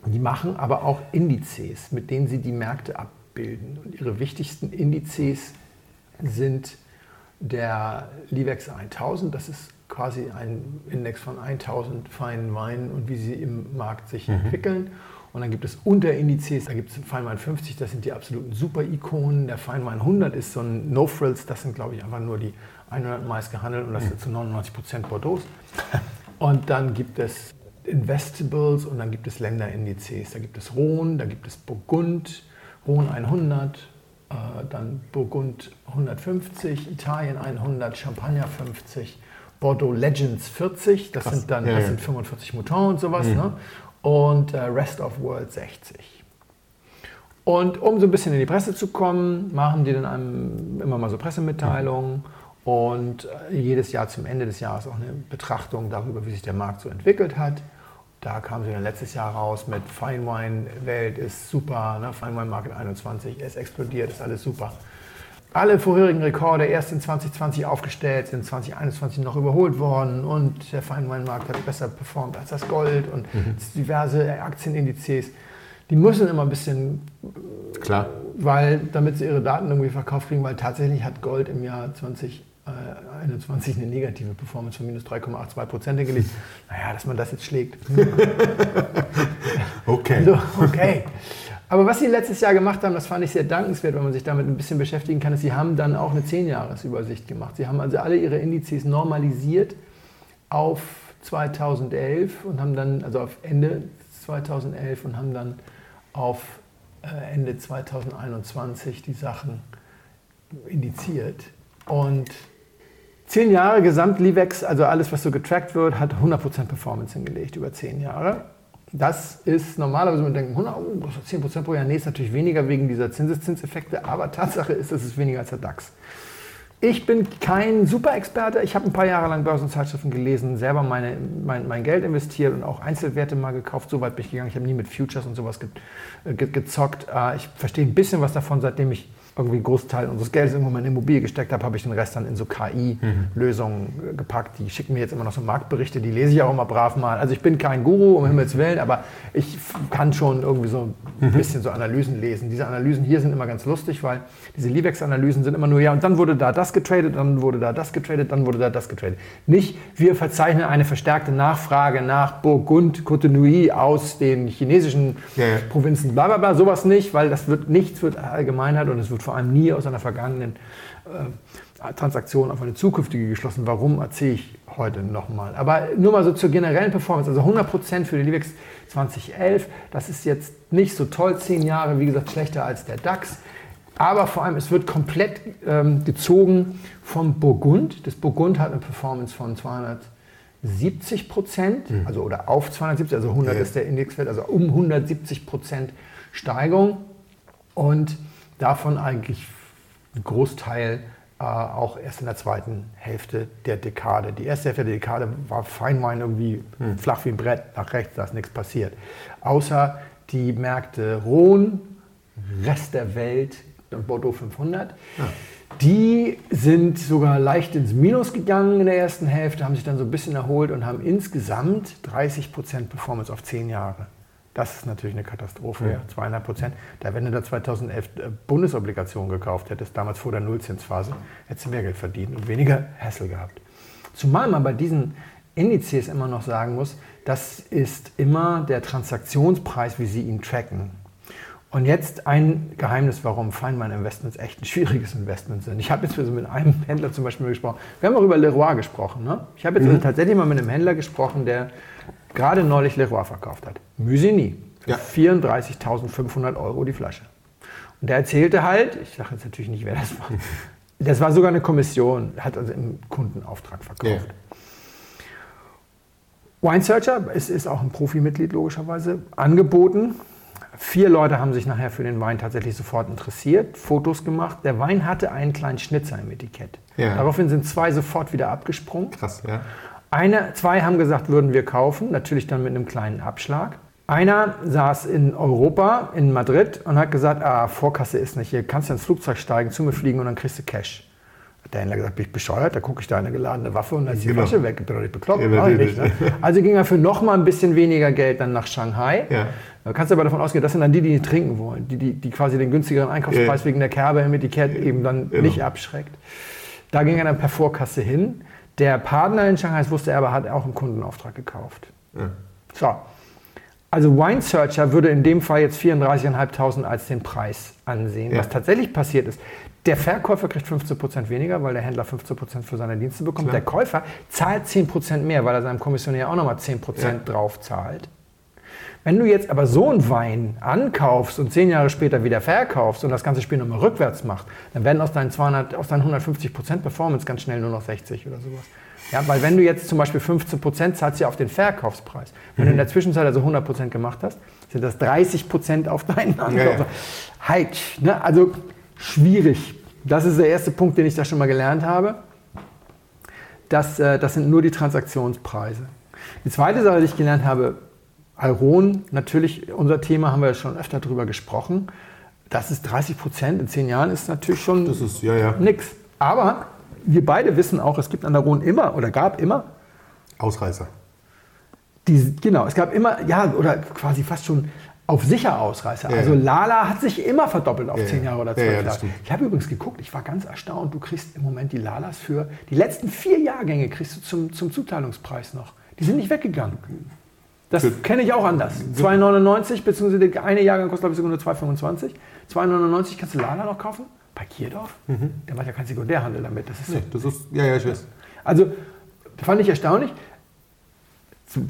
Die machen aber auch Indizes, mit denen sie die Märkte abbilden. Und ihre wichtigsten Indizes sind der Livex 1000. Das ist quasi ein Index von 1000 feinen Weinen und wie sie im Markt sich entwickeln. Und dann gibt es Unterindizes, da gibt es Feinwein 50, das sind die absoluten Super-Ikonen. Der Feinwein 100 ist so ein No-Frills, das sind, glaube ich, einfach nur die 100 meist gehandelt und das sind zu 99 Prozent Bordeaux. Und dann gibt es Investables und dann gibt es Länderindizes. Da gibt es Rhône, da gibt es Burgund, Rhône 100, äh, dann Burgund 150, Italien 100, Champagner 50, Bordeaux Legends 40, das sind dann Ja, das sind 45 Moutons und sowas, ne? und äh, Rest of World 60. Und um so ein bisschen in die Presse zu kommen, machen die dann einem immer mal so Pressemitteilungen und äh, jedes Jahr zum Ende des Jahres auch eine Betrachtung darüber, wie sich der Markt so entwickelt hat. Da kam sie dann letztes Jahr raus mit Fine Wine Welt ist super, ne? Fine Wine Market 21, es explodiert, ist alles super. Alle vorherigen Rekorde erst in 2020 aufgestellt, sind 2021 noch überholt worden und der Feinweinmarkt hat besser performt als das Gold und diverse Aktienindizes. Die müssen immer ein bisschen Klar. weil, damit sie ihre Daten irgendwie verkauft kriegen, weil tatsächlich hat Gold im Jahr 2021 eine negative Performance von minus 3,82 Prozent hingelegt. Naja, dass man das jetzt schlägt. Okay. So, okay. Aber was sie letztes Jahr gemacht haben, das fand ich sehr dankenswert, wenn man sich damit ein bisschen beschäftigen kann, ist, sie haben dann auch eine 10-Jahres-Übersicht gemacht. Sie haben also alle ihre Indizes normalisiert auf 2011 und haben dann, also auf Ende 2011 und haben dann auf äh, Ende 2021 die Sachen indiziert. Und zehn Jahre Gesamt-Livex, also alles, was so getrackt wird, hat 100% Performance hingelegt über zehn Jahre. Das ist normalerweise, man denkt, 100, oh, das ist 10% pro Jahr. Nee, ist natürlich weniger wegen dieser Zinseszinseffekte, aber Tatsache ist, es ist weniger als der DAX. Ich bin kein Super-Experte. Ich habe ein paar Jahre lang Börsenzeitschriften gelesen, selber meine, mein, mein Geld investiert und auch Einzelwerte mal gekauft. So weit bin ich gegangen. Ich habe nie mit Futures und sowas ge, ge, gezockt. Äh, Ich verstehe ein bisschen was davon, seitdem ich irgendwie einen Großteil unseres Geldes im Moment in Immobilie gesteckt habe, habe ich den Rest dann in so KI-Lösungen äh, gepackt. Die schicken mir jetzt immer noch so Marktberichte, die lese ich auch immer brav mal. Also ich bin kein Guru, um Himmels Willen, aber ich kann schon irgendwie so ein bisschen so Analysen lesen. Diese Analysen hier sind immer ganz lustig, weil diese Livex-Analysen sind immer nur, ja, und dann wurde da das getradet, dann wurde da das getradet, dann wurde da das getradet. Nicht, wir verzeichnen eine verstärkte Nachfrage nach Burgund, Cotonou aus den chinesischen Ja, ja. Provinzen, bla bla bla, sowas nicht, weil das wird nichts wird allgemeinert und es wird vor allem nie aus einer vergangenen äh, Transaktion auf eine zukünftige geschlossen. Warum erzähle ich heute nochmal? Aber nur mal so zur generellen Performance, also 100% für die Livex 2011, das ist jetzt nicht so toll, zehn Jahre, wie gesagt, schlechter als der DAX. Aber vor allem, es wird komplett ähm, gezogen vom Burgund. Das Burgund hat eine Performance von 270 Prozent, also oder auf 270, also 100 Ja. ist der Indexwert, also um 170 Prozent Steigerung und davon eigentlich ein Großteil äh, auch erst in der zweiten Hälfte der Dekade. Die erste Hälfte der Dekade war Feinwein irgendwie flach wie ein Brett, nach rechts, da ist nichts passiert. Außer die Märkte Rhône, Rest der Welt und Bordeaux 500. Die sind sogar leicht ins Minus gegangen in der ersten Hälfte, haben sich dann so ein bisschen erholt und haben insgesamt 30% Performance auf 10 Jahre. Das ist natürlich eine Katastrophe, ja. 200 Prozent. Da, wenn du da 2011 äh, Bundesobligationen gekauft hättest, damals vor der Nullzinsphase, hättest du mehr Geld verdient und weniger Hassel gehabt. Zumal man bei diesen Indizes immer noch sagen muss, das ist immer der Transaktionspreis, wie sie ihn tracken. Und jetzt ein Geheimnis, warum Feinmann-Investments echt ein schwieriges Investment sind. Ich habe jetzt mit einem Händler zum Beispiel gesprochen. Wir haben auch über Leroy gesprochen. Ne? Ich habe jetzt also tatsächlich mal mit einem Händler gesprochen, der gerade neulich Leroy verkauft hat. Musigny. Für Ja. 34.500 Euro die Flasche. Und der erzählte halt, ich sage jetzt natürlich nicht, wer das war, das war sogar eine Kommission, hat also im Kundenauftrag verkauft. Wine Searcher ist, ist auch ein Profimitglied logischerweise, angeboten. Vier Leute haben sich nachher für den Wein tatsächlich sofort interessiert, Fotos gemacht. Der Wein hatte einen kleinen Schnitzer im Etikett. Ja. Daraufhin sind zwei sofort wieder abgesprungen. Krass, ja. Eine, zwei haben gesagt, würden wir kaufen, natürlich dann mit einem kleinen Abschlag. Einer saß in Europa, in Madrid, und hat gesagt, ah, Vorkasse ist nicht hier, kannst du ins Flugzeug steigen, zu mir fliegen und dann kriegst du Cash. Hat der Händler gesagt, bin ich bescheuert, da gucke ich da eine geladene Waffe und dann ist die Genau. Flasche weg, ich bin doch nicht bekloppt, Ja, nicht, ne? Also ging er für noch mal ein bisschen weniger Geld dann nach Shanghai. Ja. Da kannst du aber davon ausgehen, das sind dann die, die nicht trinken wollen, die, die, die quasi den günstigeren Einkaufspreis Ja. wegen der Kerbe im Etikett eben dann Genau. nicht abschreckt. Da ging er dann per Vorkasse hin. Der Partner in Shanghai, das wusste er, aber hat auch einen Kundenauftrag gekauft. Ja. So. Also Wine Searcher würde in dem Fall jetzt 34.500 als den Preis ansehen. Ja. Was tatsächlich passiert ist, der Verkäufer kriegt 15% weniger, weil der Händler 15% für seine Dienste bekommt. Klar. Der Käufer zahlt 10% mehr, weil er seinem Kommissionär auch nochmal 10% Ja. drauf zahlt. Wenn du jetzt aber so einen Wein ankaufst und zehn Jahre später wieder verkaufst und das ganze Spiel nochmal rückwärts macht, dann werden aus deinen, 200, aus deinen 150% Performance ganz schnell nur noch 60 oder sowas. Ja, weil wenn du jetzt zum Beispiel 15% zahlst ja auf den Verkaufspreis. Wenn du in der Zwischenzeit also 100% gemacht hast, sind das 30% auf deinen Ankauf. ja. Halt, ne? also schwierig. Das ist der erste Punkt, den ich da schon mal gelernt habe. Das, äh, das sind nur die Transaktionspreise. Die zweite Sache, die ich gelernt habe, Alron, natürlich unser Thema, haben wir ja schon öfter darüber gesprochen. Das ist 30 Prozent in zehn Jahren, ist natürlich schon Das ist, ja, ja. nix. Aber wir beide wissen auch, es gibt an der Rhone immer oder gab immer Ausreißer. die, genau, es gab immer, ja, oder quasi fast schon auf sicher Ausreißer. Ja, also. Lala hat sich immer verdoppelt auf zehn ja. Jahre oder zwölf Jahre. Ich habe übrigens geguckt, ich war ganz erstaunt, du kriegst im Moment die Lalas für die letzten vier Jahrgänge kriegst du zum, zum Zuteilungspreis noch. Die sind nicht weggegangen. Das kenne ich auch anders. 2,99 beziehungsweise der eine Jahrgang kostet glaube ich sogar nur 2,25. 2,99 kannst du Lala noch kaufen. Bei Kierdorf? Der macht ja keinen Sekundärhandel damit. Das ist so Nee, das ist, ja, ja, ich weiß. also fand ich erstaunlich.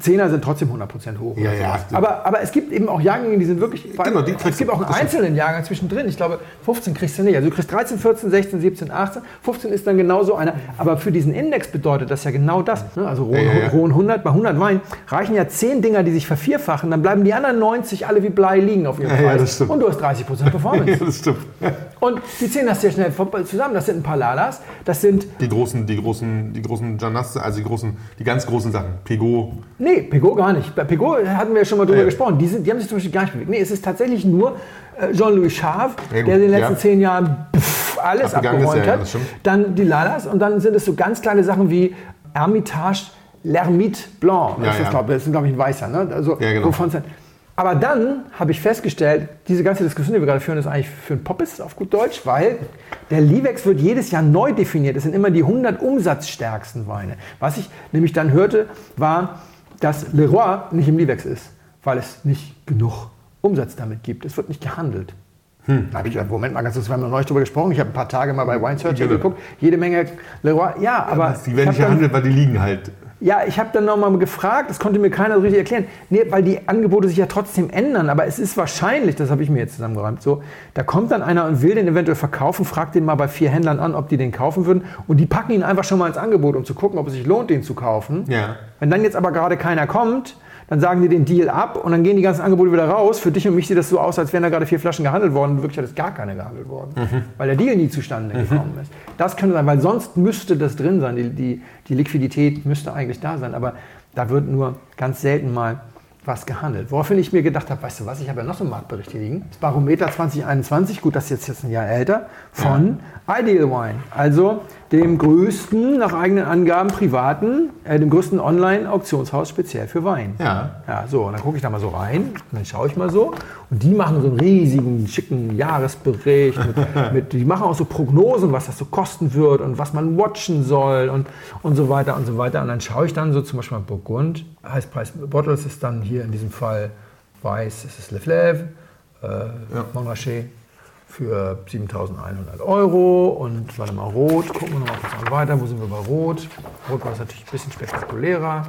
Zehner sind trotzdem 100% hoch. Ja, ja. Aber, aber es gibt eben auch Jahrgänge, die sind wirklich. Genau, die es gibt auch einen einzelnen Jahrgang zwischendrin. Ich glaube, 15 kriegst du nicht. Also du kriegst 13, 14, 16, 17, 18. 15 ist dann genauso einer. Aber für diesen Index bedeutet das ja genau das. Ne? Also Rhone, Ja. Rhone 100, bei 100 Wein reichen ja 10 Dinger, die sich vervierfachen. Dann bleiben die anderen 90 alle wie Blei liegen auf ihrem Preis. das stimmt. Und du hast 30% Performance. Das stimmt. Und die 10 hast du ja schnell zusammen. Das sind ein paar Lalas. Das sind Die großen, die großen, die großen Janasse, also die großen, die ganz großen Sachen. Pego, Nee, Pegot gar nicht. Bei Pegot hatten wir ja schon mal drüber Ja. gesprochen. Die, sind, die haben sich zum Beispiel gar nicht bewegt. Nee, es ist tatsächlich nur äh, Jean-Louis Chave, Ja, der in den letzten ja. zehn Jahren pff, alles abgeräumt hat. dann die Lalas und dann sind es so ganz kleine Sachen wie Hermitage L'Hermite Blanc. Das, ist, glaube ich, ein weißer. Ne? Also, genau. aber dann habe ich festgestellt, diese ganze Diskussion, die wir gerade führen, ist eigentlich für ein Poppes auf gut Deutsch, weil der Livex wird jedes Jahr neu definiert. Es sind immer die 100 umsatzstärksten Weine. Was ich nämlich dann hörte, war, dass Leroy nicht im Livex ist, weil es nicht genug Umsatz damit gibt. Es wird nicht gehandelt. Hm. Da habe ich gesagt, Moment mal, ganz kurz, wir haben noch neulich drüber gesprochen. Ich habe ein paar Tage mal bei Wine Genau. geguckt. Jede Menge Leroy. Ja, aber. die ich werden nicht gehandelt, weil die liegen halt. Ja, ich habe dann nochmal gefragt, das konnte mir keiner so richtig erklären. Nee, weil die Angebote sich ja trotzdem ändern, aber es ist wahrscheinlich, das habe ich mir jetzt zusammengeräumt, so, da kommt dann einer und will den eventuell verkaufen, fragt den mal bei vier Händlern an, ob die den kaufen würden und die packen ihn einfach schon mal ins Angebot, um zu gucken, ob es sich lohnt, den zu kaufen. Ja. Wenn dann jetzt aber gerade keiner kommt, dann sagen die den Deal ab und dann gehen die ganzen Angebote wieder raus. Für dich und mich sieht das so aus, als wären da gerade vier Flaschen gehandelt worden. Wirklich ist gar keine gehandelt worden, weil der Deal nie zustande gekommen ist. Das könnte sein, weil sonst müsste das drin sein. Die, die, die Liquidität müsste eigentlich da sein, aber da wird nur ganz selten mal was gehandelt. Woraufhin ich mir gedacht habe, weißt du was, ich habe ja noch so einen Marktbericht hier liegen. Das Barometer 2021, gut, das ist jetzt, jetzt ein Jahr älter, von Ideal Wine. Also dem größten, nach eigenen Angaben privaten, äh, dem größten Online-Auktionshaus speziell für Wein. Ja. Ja, so, und dann gucke ich da mal so rein, und dann schaue ich mal so. Und die machen so einen riesigen, schicken Jahresbericht. Mit, mit, die machen auch so Prognosen, was das so kosten wird und was man watchen soll und, und so weiter und so weiter. Und dann schaue ich dann so zum Beispiel mal Burgund. Heißpreis Bottles ist dann hier in diesem Fall weiß, es ist Le Fleuve, äh, Montrachet für 7.100 Euro und warte mal, Rot, gucken wir noch mal kurz mal weiter, wo sind wir bei Rot? Rot war es natürlich ein bisschen spektakulärer.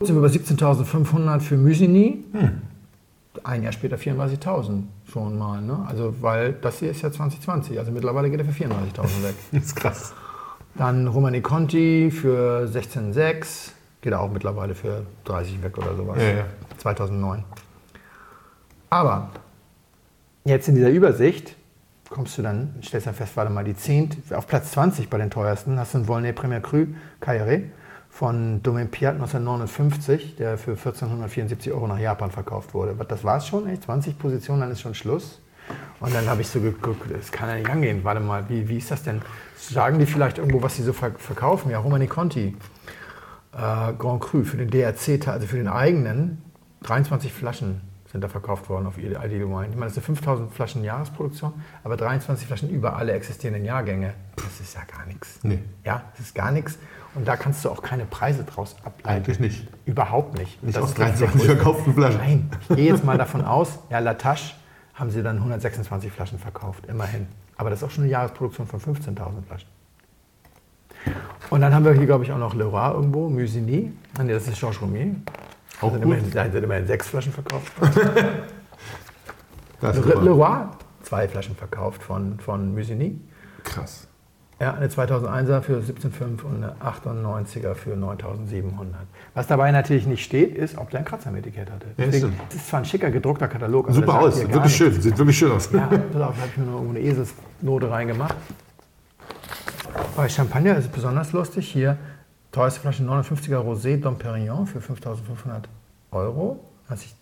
Sind wir bei 17.500 für Musigny. Ein Jahr später 34.000 schon mal. Ne? Also, weil das hier ist ja 2020. Also mittlerweile geht er für 34.000 weg. Das ist krass. Dann Romani Conti für 16,6. Geht er auch mittlerweile für 30 weg oder sowas. Ja, ja. 2009. Aber jetzt in dieser Übersicht kommst du dann, stellst dann fest, warte mal, die 10, auf Platz 20 bei den teuersten hast du einen Volnay Premier Cru Cailleret von Domaine Piat 1959, der für 1474 Euro nach Japan verkauft wurde. Das war es schon, echt? 20 Positionen, dann ist schon Schluss. Und dann habe ich so geguckt, das kann ja nicht angehen. Warte mal, wie, wie ist das denn? Sagen die vielleicht irgendwo, was sie so ver verkaufen? Ja, Romani Conti, äh, Grand Cru für den DRC, also für den eigenen, 23 Flaschen sind da verkauft worden auf Ideal Wine. Ich meine, das sind 5000 Flaschen Jahresproduktion, aber 23 Flaschen über alle existierenden Jahrgänge. Das ist ja gar nichts. Nee. Ja, das ist gar nichts. Und da kannst du auch keine Preise draus ableiten. Eigentlich nicht. Überhaupt nicht. Nicht Das aus ist der 23 größte- verkauften Flaschen. Nein, ich gehe jetzt mal davon aus, ja, Latache haben sie dann 126 Flaschen verkauft, immerhin. Aber das ist auch schon eine Jahresproduktion von 15.000 Flaschen. Und dann haben wir hier, glaube ich, auch noch Leroy irgendwo, Musigny. Ah, Nee, das ist Georges Roumier. Auch sind, gut. immerhin, da sind immerhin sechs Flaschen verkauft. Le Leroy, zwei Flaschen verkauft von, von Musigny. krass. Ja, eine 2001er für 17,5 und eine 98er für 9.700. Was dabei natürlich nicht steht, ist, ob der einen Kratzer im Etikett hatte. Ja, Deswegen, das ist zwar ein schicker gedruckter Katalog, aber Super aus. Sieht wirklich schön. Sieht wirklich schön aus. Ja, da habe ich mir noch irgendwo eine Eselsnote reingemacht. Bei Champagner ist es besonders lustig. Hier teuerste Flasche 59er Rosé Dom Perignon für 5.500 Euro. Was ich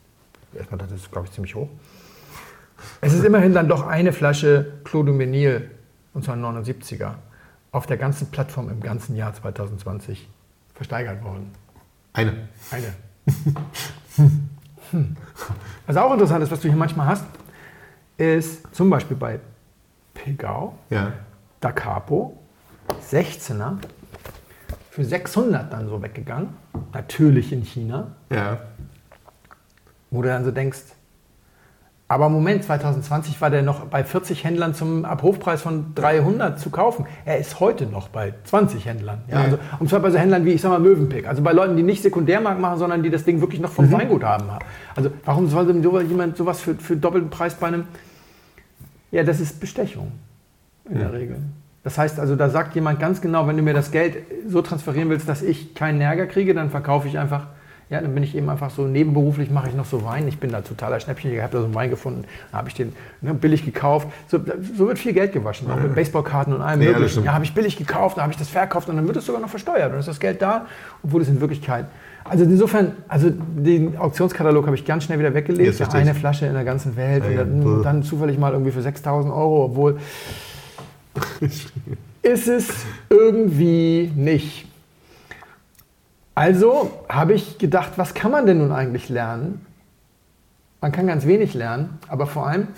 erstmal dachte, das ist, glaube ich, ziemlich hoch. Es ist immerhin dann doch eine Flasche Clos du Menil, und zwar ein 79er, auf der ganzen Plattform im ganzen Jahr 2020 versteigert worden. Eine. Eine. Hm. Was auch interessant ist, was du hier manchmal hast, ist zum Beispiel bei Pegau, Ja. Da Capo, 16er, für 600 dann so weggegangen. Natürlich in China, Ja. wo du dann so denkst, aber Moment, 2020 war der noch bei 40 Händlern zum Abhofpreis von 300 zu kaufen. Er ist heute noch bei 20 Händlern. Ja, Ja. also, und zwar bei so Händlern wie, ich sag mal, Mövenpick. Also bei Leuten, die nicht Sekundärmarkt machen, sondern die das Ding wirklich noch vom Weingut haben. Also warum soll denn so jemand sowas für, für doppelten Preis bei einem... Ja, das ist Bestechung in der Regel. Das heißt also, da sagt jemand ganz genau, wenn du mir das Geld so transferieren willst, dass ich keinen Ärger kriege, dann verkaufe ich einfach Ja, dann bin ich eben einfach so nebenberuflich mache ich noch so Wein. Ich bin da totaler Schnäppchen. Ich habe da so einen Wein gefunden, da habe ich den ne, billig gekauft. So, so, wird viel Geld gewaschen, auch mit Baseballkarten und allem Ja, möglichen. Ja, habe ich billig gekauft, dann habe ich das verkauft und dann wird es sogar noch versteuert. Und ist das Geld da, obwohl es in Wirklichkeit. Also insofern, also den Auktionskatalog habe ich ganz schnell wieder weggelegt. Eine. Flasche in der ganzen Welt Ja, ja. und dann, dann zufällig mal irgendwie für 6000 Euro, obwohl ist es irgendwie nicht. Also habe ich gedacht, was kann man denn nun eigentlich lernen? Man kann ganz wenig lernen, aber vor allem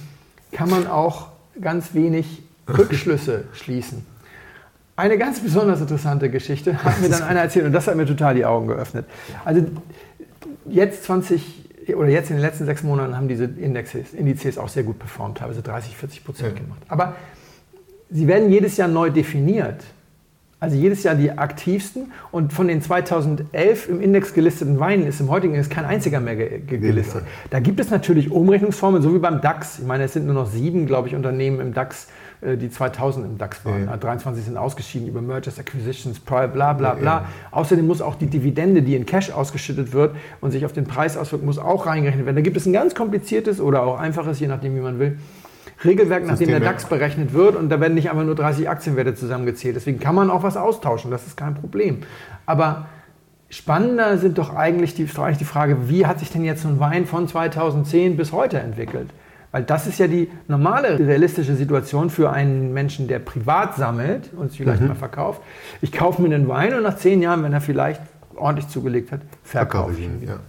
kann man auch ganz wenig Rückschlüsse schließen. Eine ganz besonders interessante Geschichte hat mir dann einer erzählt und das hat mir total die Augen geöffnet. Also jetzt 20 oder jetzt in den letzten sechs Monaten haben diese Indexes, Indizes auch sehr gut performt, teilweise 30, 40 Prozent gemacht. Aber sie werden jedes Jahr neu definiert. Also jedes Jahr die aktivsten und von den 2011 im Index gelisteten Weinen ist im heutigen Index kein einziger mehr ge ge gelistet. Da gibt es natürlich Umrechnungsformeln, so wie beim DAX. Ich meine, es sind nur noch sieben, glaube ich, Unternehmen im DAX, äh, die 2000 im DAX waren. Ja. 23 sind ausgeschieden über Mergers, Acquisitions, Pri- bla bla bla. ja. Außerdem muss auch die Dividende, die in Cash ausgeschüttet wird und sich auf den Preis auswirkt, muss auch reingerechnet werden. Da gibt es ein ganz kompliziertes oder auch einfaches, je nachdem, wie man will, Regelwerk, nach dem der ja. DAX berechnet wird und da werden nicht einfach nur 30 Aktienwerte zusammengezählt. Deswegen kann man auch was austauschen, das ist kein Problem. Aber spannender sind doch eigentlich die, ist doch eigentlich die Frage, wie hat sich denn jetzt so ein Wein von 2010 bis heute entwickelt? Weil das ist ja die normale realistische Situation für einen Menschen, der privat sammelt und sich Mhm. vielleicht mal verkauft. Ich kaufe mir einen Wein und nach zehn Jahren, wenn er vielleicht ordentlich zugelegt hat, verkaufe ich ihn wieder.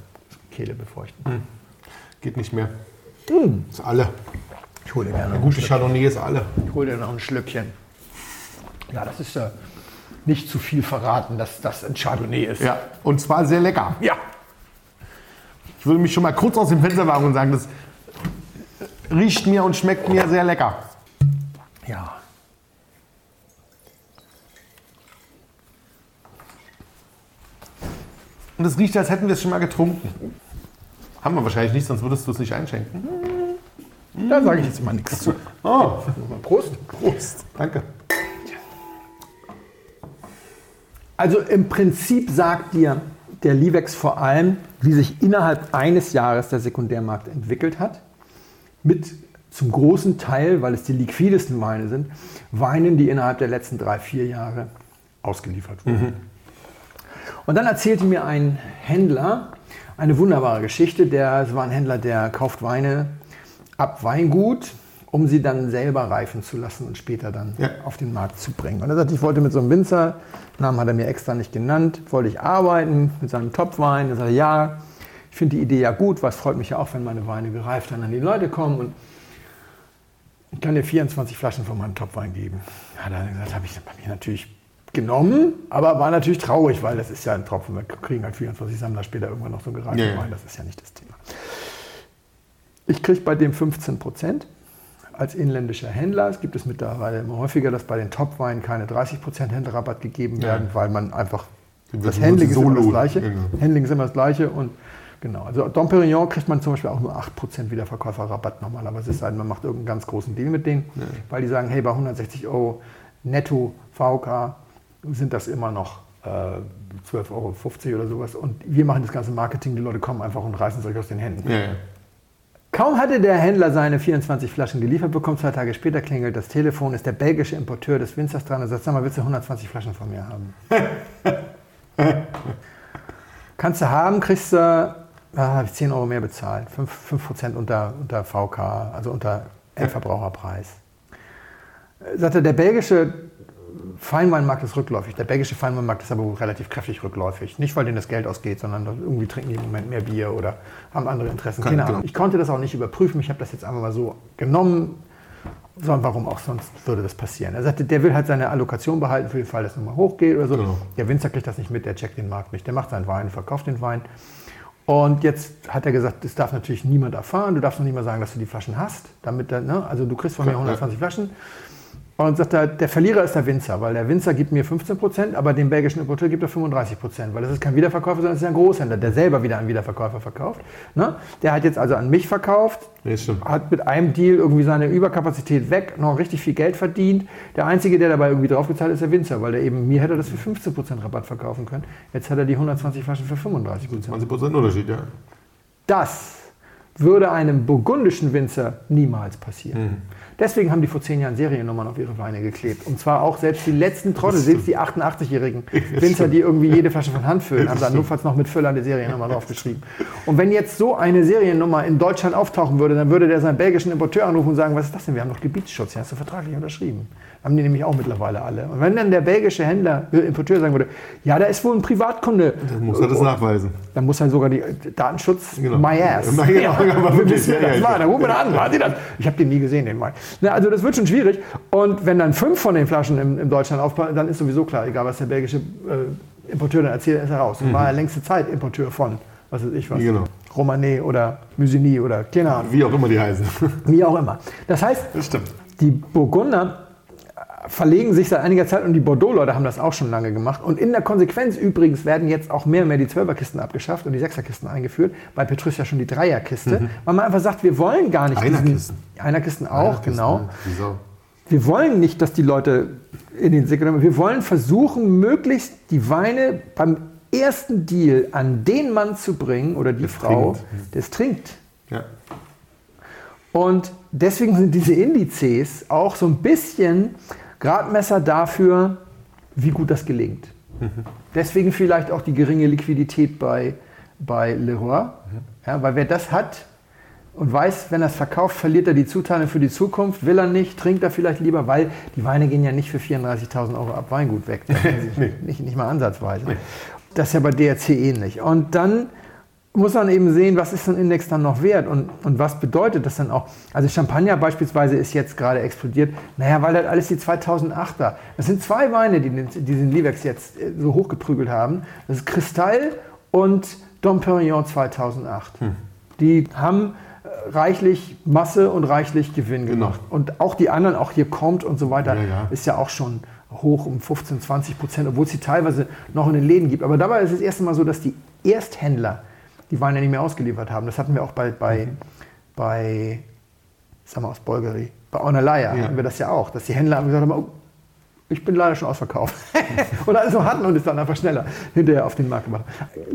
Kehle befeuchten. Geht nicht mehr. Hm. Ist alle. Ich hole dir gerne Eine gute Schlückchen. Chardonnay ist alle. Ich hole dir noch ein Schlückchen. Ja, das ist ja nicht zu viel verraten, dass das ein Chardonnay ist. Ja, und zwar sehr lecker. Ja. Ich würde mich schon mal kurz aus dem Fenster wagen und sagen, das riecht mir und schmeckt mir sehr lecker. Ja. Und es riecht, als hätten wir es schon mal getrunken. Haben wir wahrscheinlich nicht, sonst würdest du es nicht einschenken. Da sage ich jetzt mal nichts zu. Oh, Prost. Prost. Danke. Also im Prinzip sagt dir der Livex vor allem, wie sich innerhalb eines Jahres der Sekundärmarkt entwickelt hat. Mit zum großen Teil, weil es die liquidesten Weine sind, Weinen, die innerhalb der letzten drei, vier Jahre ausgeliefert wurden. Und dann erzählte mir ein Händler eine wunderbare Geschichte. Der, es war ein Händler, der kauft Weine ab Weingut, um sie dann selber reifen zu lassen und später dann Ja. auf den Markt zu bringen. Und er sagte, ich wollte mit so einem Winzer, Namen hat er mir extra nicht genannt, wollte ich arbeiten mit seinem Topwein. Er sagte, ja, ich finde die Idee ja gut, es freut mich ja auch, wenn meine Weine gereift dann an die Leute kommen. Und ich kann dir 24 Flaschen von meinem Topwein geben. Hat er gesagt, habe ich, hab ich natürlich genommen, aber war natürlich traurig, weil das ist ja ein Tropfen. Wir kriegen halt 24 Sammler später irgendwann noch so einen gereiften ja. Wein. Das ist ja nicht das Thema. Ich kriege bei dem 15 Prozent als inländischer Händler. Es gibt es mittlerweile immer häufiger, dass bei den Topweinen keine 30 Prozent Händlerrabatt gegeben Ja. werden, weil man einfach das Handling ist immer das. Gleiche. Genau. Handling ist immer das Gleiche und genau. Also Dom Perignon kriegt man zum Beispiel auch nur 8% Wiederverkäuferrabatt normalerweise, es sei denn, man macht irgendeinen ganz großen Deal mit denen, weil die sagen, hey, bei 160 Euro netto VK sind das immer noch äh, 12,50 Euro oder sowas und wir machen das ganze Marketing, die Leute kommen einfach und reißen es euch aus den Händen. Ja, ja. Kaum hatte der Händler seine 24 Flaschen geliefert bekommen, zwei Tage später klingelt das Telefon, ist der belgische Importeur des Winzers dran und sagt, sag mal, willst du 120 Flaschen von mir haben? Kannst du haben, kriegst du, da habe ich 10 Euro mehr bezahlt, 5%, 5 unter, unter VK, also unter Endverbraucherpreis. Äh, Sagte, der belgische Feinweinmarkt ist rückläufig. Der belgische Feinweinmarkt ist aber relativ kräftig rückläufig. Nicht, weil denen das Geld ausgeht, sondern irgendwie trinken die im Moment mehr Bier oder haben andere Interessen. Keine. Ahnung. Ich konnte das auch nicht überprüfen. Ich habe das jetzt einfach mal so genommen. Sondern warum auch sonst würde das passieren? Er sagte, der will halt seine Allokation behalten für den Fall, dass es nochmal hochgeht oder so. Genau. Der Winzer kriegt das nicht mit, der checkt den Markt nicht. Der macht seinen Wein, verkauft den Wein. Und jetzt hat er gesagt, das darf natürlich niemand erfahren. Du darfst noch nicht mal sagen, dass du die Flaschen hast. Damit, ne? Also du kriegst von mir Klar, 120 Flaschen. Und sagt er, der Verlierer ist der Winzer, weil der Winzer gibt mir 15 Prozent, aber dem belgischen Importeur gibt er 35 Prozent, weil das ist kein Wiederverkäufer, sondern das ist ein Großhändler, der selber wieder an Wiederverkäufer verkauft. Ne? Der hat jetzt also an mich verkauft, stimmt. hat mit einem Deal irgendwie seine Überkapazität weg, noch richtig viel Geld verdient. Der Einzige, der dabei irgendwie draufgezahlt ist, der Winzer, weil der eben, mir hätte das für 15 Prozent Rabatt verkaufen können. Jetzt hat er die 120 Flaschen für 35 Prozent. 20 Prozent Unterschied, ja. Das würde einem burgundischen Winzer niemals passieren. Deswegen haben die vor zehn Jahren Seriennummern auf ihre Weine geklebt. Und zwar auch selbst die letzten Trottel, selbst die 88-jährigen Winzer, die irgendwie jede Flasche von Hand füllen, haben da notfalls noch mit Füller eine Seriennummer draufgeschrieben. Und wenn jetzt so eine Seriennummer in Deutschland auftauchen würde, dann würde der seinen belgischen Importeur anrufen und sagen, was ist das denn? Wir haben doch Gebietsschutz, den hast du vertraglich unterschrieben. Haben die nämlich auch mittlerweile alle. Und wenn dann der belgische Händler, äh, Importeur sagen würde, ja, da ist wohl ein Privatkunde, Dann muss er das nachweisen. dann muss er sogar die Datenschutz Genau. my ass. Ja, genau, aber wir wissen, wer ja, das ja. war. Da rufen wir an. Waren Sie das? Ich habe den nie gesehen, den mal. Na, also das wird schon schwierig. Und wenn dann fünf von den Flaschen in, in Deutschland aufpassen, dann ist sowieso klar, egal was der belgische äh, Importeur dann erzählt, ist er raus. Und war er längste Zeit Importeur von, was weiß ich was, Mhm. Genau. Romanet oder Musigny oder keine Ahnung, Wie auch immer die heißen. wie auch immer. Das heißt, Das stimmt. die Burgunder verlegen sich seit einiger Zeit und die Bordeaux-Leute haben das auch schon lange gemacht. Und in der Konsequenz übrigens werden jetzt auch mehr und mehr die Zwölferkisten abgeschafft und die Sechserkisten eingeführt. Bei Petrus ja schon die Dreierkiste. Weil man einfach sagt, wir wollen gar nicht Einerkisten. diesen... Einerkisten auch, genau. Wieso? Wir wollen nicht, dass die Leute in den Sekundär... Wir wollen versuchen, möglichst die Weine beim ersten Deal an den Mann zu bringen oder die Frau, trinkt. der es trinkt. Ja. Und deswegen sind diese Indizes auch so ein bisschen Gradmesser dafür, wie gut das gelingt. Deswegen vielleicht auch die geringe Liquidität bei, bei Leroy. Ja, weil wer das hat und weiß, wenn er es verkauft, verliert er die Zuteilung für die Zukunft, will er nicht, trinkt er vielleicht lieber, weil die Weine gehen ja nicht für 34.000 Euro ab Weingut weg. nicht, nicht mal ansatzweise. Das ist ja bei DRC ähnlich. Und dann muss man eben sehen, was ist so ein Index dann noch wert und, und was bedeutet das dann auch. Also Champagner beispielsweise ist jetzt gerade explodiert. Naja, weil das alles die 2008er. Das sind zwei Weine, die diesen Livex jetzt äh, so hochgeprügelt haben. Das ist Kristall und Dom Perignon 2008. Die haben äh, reichlich Masse und reichlich Gewinn Genau. gemacht. Und auch die anderen, auch hier kommt und so weiter, Ja, ja. ist ja auch schon hoch um 15, 20 Prozent, obwohl es sie teilweise noch in den Läden gibt. Aber dabei ist es das erste Mal so, dass die Ersthändler die Weine nicht mehr ausgeliefert haben. Das hatten wir auch bei, bei, Mhm. bei sag mal aus Bolgeri, bei Onalaya Ja. hatten wir das ja auch, dass die Händler haben gesagt haben, oh, ich bin leider schon ausverkauft. Oder alles noch hatten und es dann einfach schneller hinterher auf den Markt gemacht.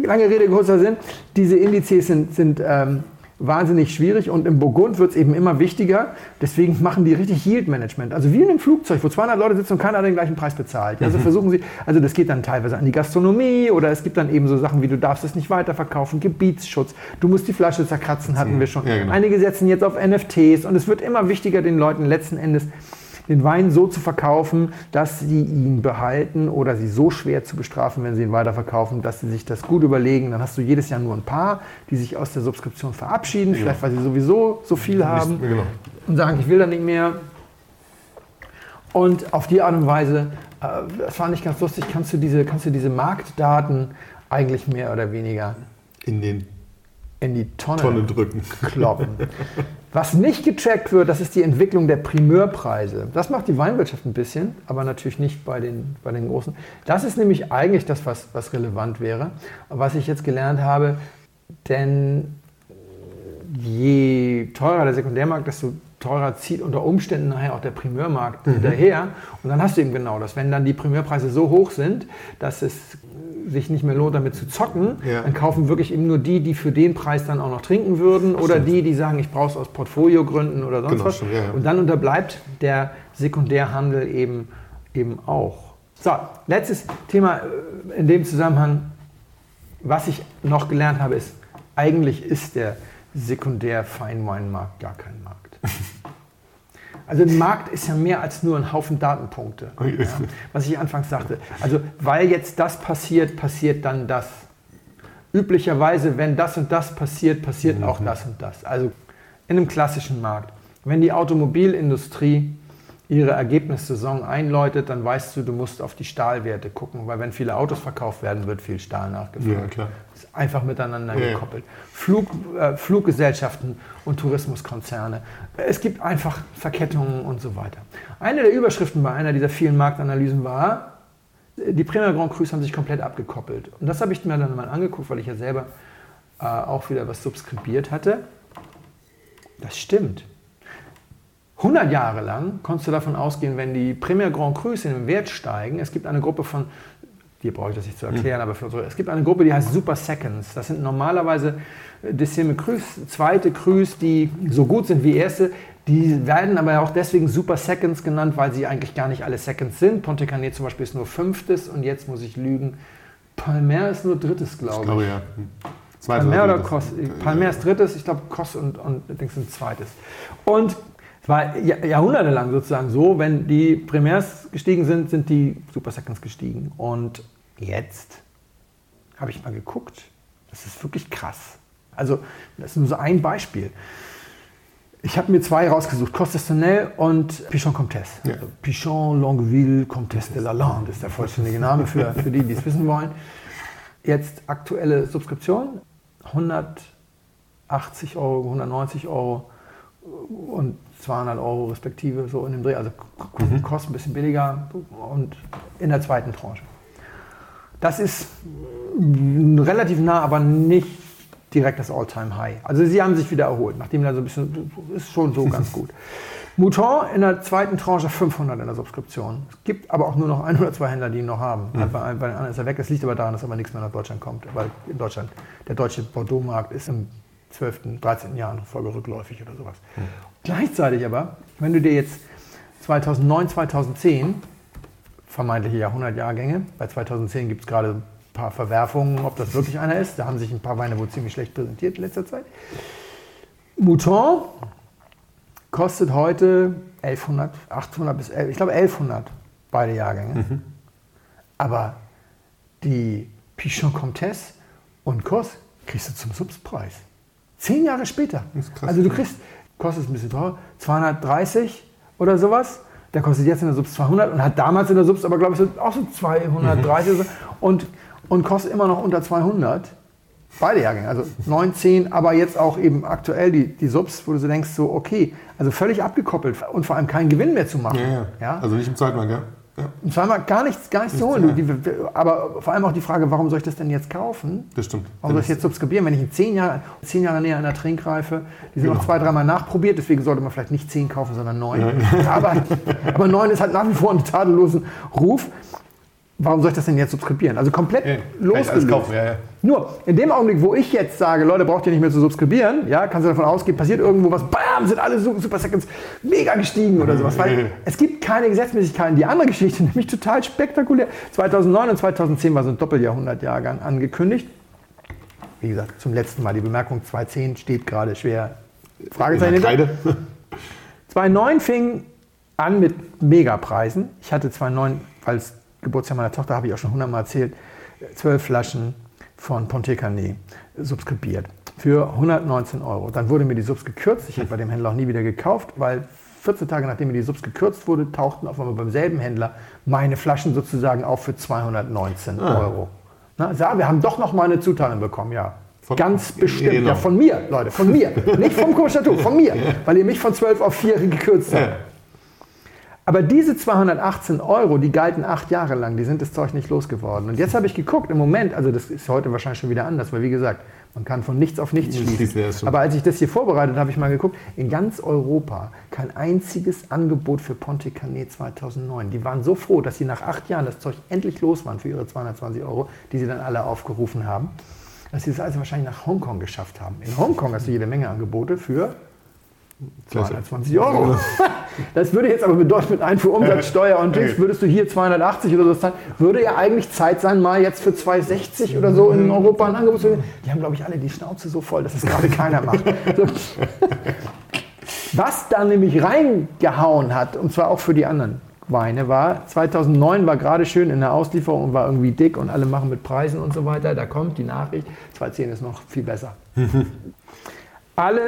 Lange Rede, kurzer Sinn. Diese Indizes sind, sind ähm, wahnsinnig schwierig und im Burgund wird es eben immer wichtiger. Deswegen machen die richtig Yield Management. Also wie in einem Flugzeug, wo 200 Leute sitzen und keiner den gleichen Preis bezahlt. Also versuchen sie, also das geht dann teilweise an die Gastronomie oder es gibt dann eben so Sachen wie du darfst es nicht weiterverkaufen, Gebietsschutz, du musst die Flasche zerkratzen, hatten wir schon. Ja, genau. Einige setzen jetzt auf NFTs und es wird immer wichtiger, den Leuten letzten Endes den Wein so zu verkaufen, dass sie ihn behalten oder sie so schwer zu bestrafen, wenn sie ihn weiterverkaufen, dass sie sich das gut überlegen. Dann hast du jedes Jahr nur ein paar, die sich aus der Subskription verabschieden, vielleicht weil sie sowieso so viel haben Genau. und sagen, ich will da nicht mehr. Und auf die Art und Weise, äh, das fand ich ganz lustig, kannst du diese, kannst du diese Marktdaten eigentlich mehr oder weniger In den in die Tonne, Tonne drücken. kloppen. Was nicht gecheckt wird, das ist die Entwicklung der Primeurpreise. Das macht die Weinwirtschaft ein bisschen, aber natürlich nicht bei den, bei den großen. Das ist nämlich eigentlich das, was, was relevant wäre, was ich jetzt gelernt habe. Denn je teurer der Sekundärmarkt, desto teurer zieht unter Umständen nachher auch der Primeurmarkt hinterher. Und dann hast du eben genau das. Wenn dann die Primeurpreise so hoch sind, dass es sich nicht mehr lohnt, damit zu zocken, Ja. dann kaufen wirklich eben nur die, die für den Preis dann auch noch trinken würden oder die, die sagen, ich brauche es aus Portfoliogründen oder sonst Genau, was. stimmt, ja, ja. Und dann unterbleibt der Sekundärhandel eben, eben auch. So, letztes Thema äh, in dem Zusammenhang, was ich noch gelernt habe, ist, eigentlich ist der Sekundär-Feinweinmarkt gar kein. Also ein Markt ist ja mehr als nur ein Haufen Datenpunkte. Okay. Ja, was ich anfangs sagte. Also weil jetzt das passiert, passiert dann das. Üblicherweise, wenn das und das passiert, passiert auch das und das. Also in einem klassischen Markt. Wenn die Automobilindustrie ihre Ergebnissaison einläutet, dann weißt du, du musst auf die Stahlwerte gucken, weil wenn viele Autos verkauft werden, wird viel Stahl nachgefragt. Ja, klar. Das ist einfach miteinander Ja, gekoppelt. Flug, äh, Fluggesellschaften und Tourismuskonzerne. Es gibt einfach Verkettungen und so weiter. Eine der Überschriften bei einer dieser vielen Marktanalysen war, die Premier Grand Crus haben sich komplett abgekoppelt. Und das habe ich mir dann mal angeguckt, weil ich ja selber äh, auch wieder was subskribiert hatte. Das stimmt. 100 Jahre lang konntest du davon ausgehen, wenn die Premier Grand Crus in den Wert steigen, es gibt eine Gruppe von, dir brauche ich das nicht zu erklären, aber für, es gibt eine Gruppe, die heißt Super Seconds. Das sind normalerweise Deuxième Crus, zweite Crus, die so gut sind wie erste. Die werden aber auch deswegen Super Seconds genannt, weil sie eigentlich gar nicht alle Seconds sind. Ponte Canet zum Beispiel ist nur fünftes und jetzt muss ich lügen. Palmer ist nur drittes, glaube Ich ich. glaube ja. Hm. Zweites Palmer oder. Kos? Palmer ist drittes, ich glaube Kos und, und Dings sind zweites. Und es war Jahr- jahrhundertelang sozusagen so, wenn die Primärs gestiegen sind, sind die Super Seconds gestiegen. Und jetzt habe ich mal geguckt, das ist wirklich krass. Also das ist nur so ein Beispiel. Ich habe mir zwei rausgesucht, Costestonel und Pichon Comtesse. Ja. Also Pichon Longueville Comtesse de la Lande ist der vollständige Name für, für die, die es wissen wollen. Jetzt aktuelle Subskription, 180 Euro, 190 Euro und 200 Euro respektive, so in dem Dreh. Also Mhm. kostet ein bisschen billiger und in der zweiten Tranche. Das ist mm, relativ nah, aber nicht direkt das All-Time-High. Also sie haben sich wieder erholt, nachdem da so ein bisschen, ist schon so ganz gut. Mouton in der zweiten Tranche 500 in der Subskription. Es gibt aber auch nur noch ein oder zwei Händler, die ihn noch haben. Bei, bei den anderen ist er weg. Es liegt aber daran, dass aber nichts mehr nach Deutschland kommt. Weil in Deutschland, der deutsche Bordeaux-Markt ist im 12., 13. Jahr noch Folge rückläufig oder sowas. Gleichzeitig aber, wenn du dir jetzt 2009, 2010 vermeintliche Jahrhundertjahrgänge. Bei 2010 gibt es gerade ein paar Verwerfungen, ob das wirklich einer ist. Da haben sich ein paar Weine wohl ziemlich schlecht präsentiert in letzter Zeit. Mouton kostet heute 1100, 800 bis 11, ich glaube 1100 beide Jahrgänge. Aber die Pichon Comtesse und Kos kriegst du zum Subspreis. Zehn Jahre später. Das ist krass. Also du kriegst, kostet ein bisschen teurer, 230 oder sowas. Der kostet jetzt in der Subs 200 und hat damals in der Subs aber, glaube ich, so, auch so 230 oder so. und, und kostet immer noch unter 200. Beide Jahrgänge, also 9, 10, aber jetzt auch eben aktuell die, die Subs, wo du so denkst, so okay, also völlig abgekoppelt und vor allem keinen Gewinn mehr zu machen. Ja, ja. Ja? Also nicht im Zweitmarkt, ja. Ja. Und zweimal gar nichts, gar nichts zu holen. Die, aber vor allem auch die Frage, warum soll ich das denn jetzt kaufen? Das stimmt. Warum soll ich jetzt subskribieren, wenn ich in zehn Jahren, zehn Jahre näher an der Trinkreife, die sind Genau. noch zwei, dreimal nachprobiert, deswegen sollte man vielleicht nicht zehn kaufen, sondern neun. Aber, aber neun ist halt nach wie vor einen tadellosen Ruf. Warum soll ich das denn jetzt subskribieren? Also komplett Ja, losgelöst. kaufen, ja, ja. Nur, in dem Augenblick, wo ich jetzt sage, Leute, braucht ihr nicht mehr zu subskribieren, ja, kannst du davon ausgehen, passiert irgendwo was, bam, sind alle Su- Super Seconds mega gestiegen oder sowas. Weil es gibt keine Gesetzmäßigkeiten. Die andere Geschichte, nämlich total spektakulär. 2009 und 2010 war so ein Doppeljahrhundertjahrgang angekündigt. Wie gesagt, zum letzten Mal. Die Bemerkung 2010 steht gerade schwer. Fragezeichen In der hinter. Kreide. 2009 fing an mit Megapreisen. Ich hatte 2009 als Geburtstag meiner Tochter, habe ich auch schon hundertmal erzählt, zwölf Flaschen von Ponte Canet subskribiert für 119 Euro. Dann wurde mir die Subs gekürzt. Ich habe bei dem Händler auch nie wieder gekauft, weil 14 Tage nachdem mir die Subs gekürzt wurde, tauchten auf einmal beim selben Händler meine Flaschen sozusagen auf für 219 Euro. Na, sah, wir haben doch noch mal eine Zuteilung bekommen, ja. Von- Ganz bestimmt. Genau. Ja, von mir, Leute, von mir. Nicht vom Kommissatur, von mir. Weil ihr mich von 12 auf 4 gekürzt habt. Aber diese 218 Euro, die galten acht Jahre lang, die sind das Zeug nicht losgeworden. Und jetzt habe ich geguckt, im Moment, also das ist heute wahrscheinlich schon wieder anders, weil wie gesagt, man kann von nichts auf nichts schließen. Aber als ich das hier vorbereitet habe, habe ich mal geguckt, in ganz Europa kein einziges Angebot für Ponte Canet 2009. Die waren so froh, dass sie nach acht Jahren das Zeug endlich los waren für ihre 220 Euro, die sie dann alle aufgerufen haben, dass sie das also wahrscheinlich nach Hongkong geschafft haben. In Hongkong hast du jede Menge Angebote für 220 Euro. Das würde jetzt aber bedeuten, mit Einfuhrumsatzsteuer und Dings würdest du hier 280 oder so zahlen. Würde ja eigentlich Zeit sein, mal jetzt für 260 oder so in Europa ein Angebot zu geben. Die haben, glaube ich, alle die Schnauze so voll, dass es gerade keiner macht. So. Was da nämlich reingehauen hat, und zwar auch für die anderen Weine, war 2009 war gerade schön in der Auslieferung und war irgendwie dick und alle machen mit Preisen und so weiter. Da kommt die Nachricht, 2010 ist noch viel besser. Alle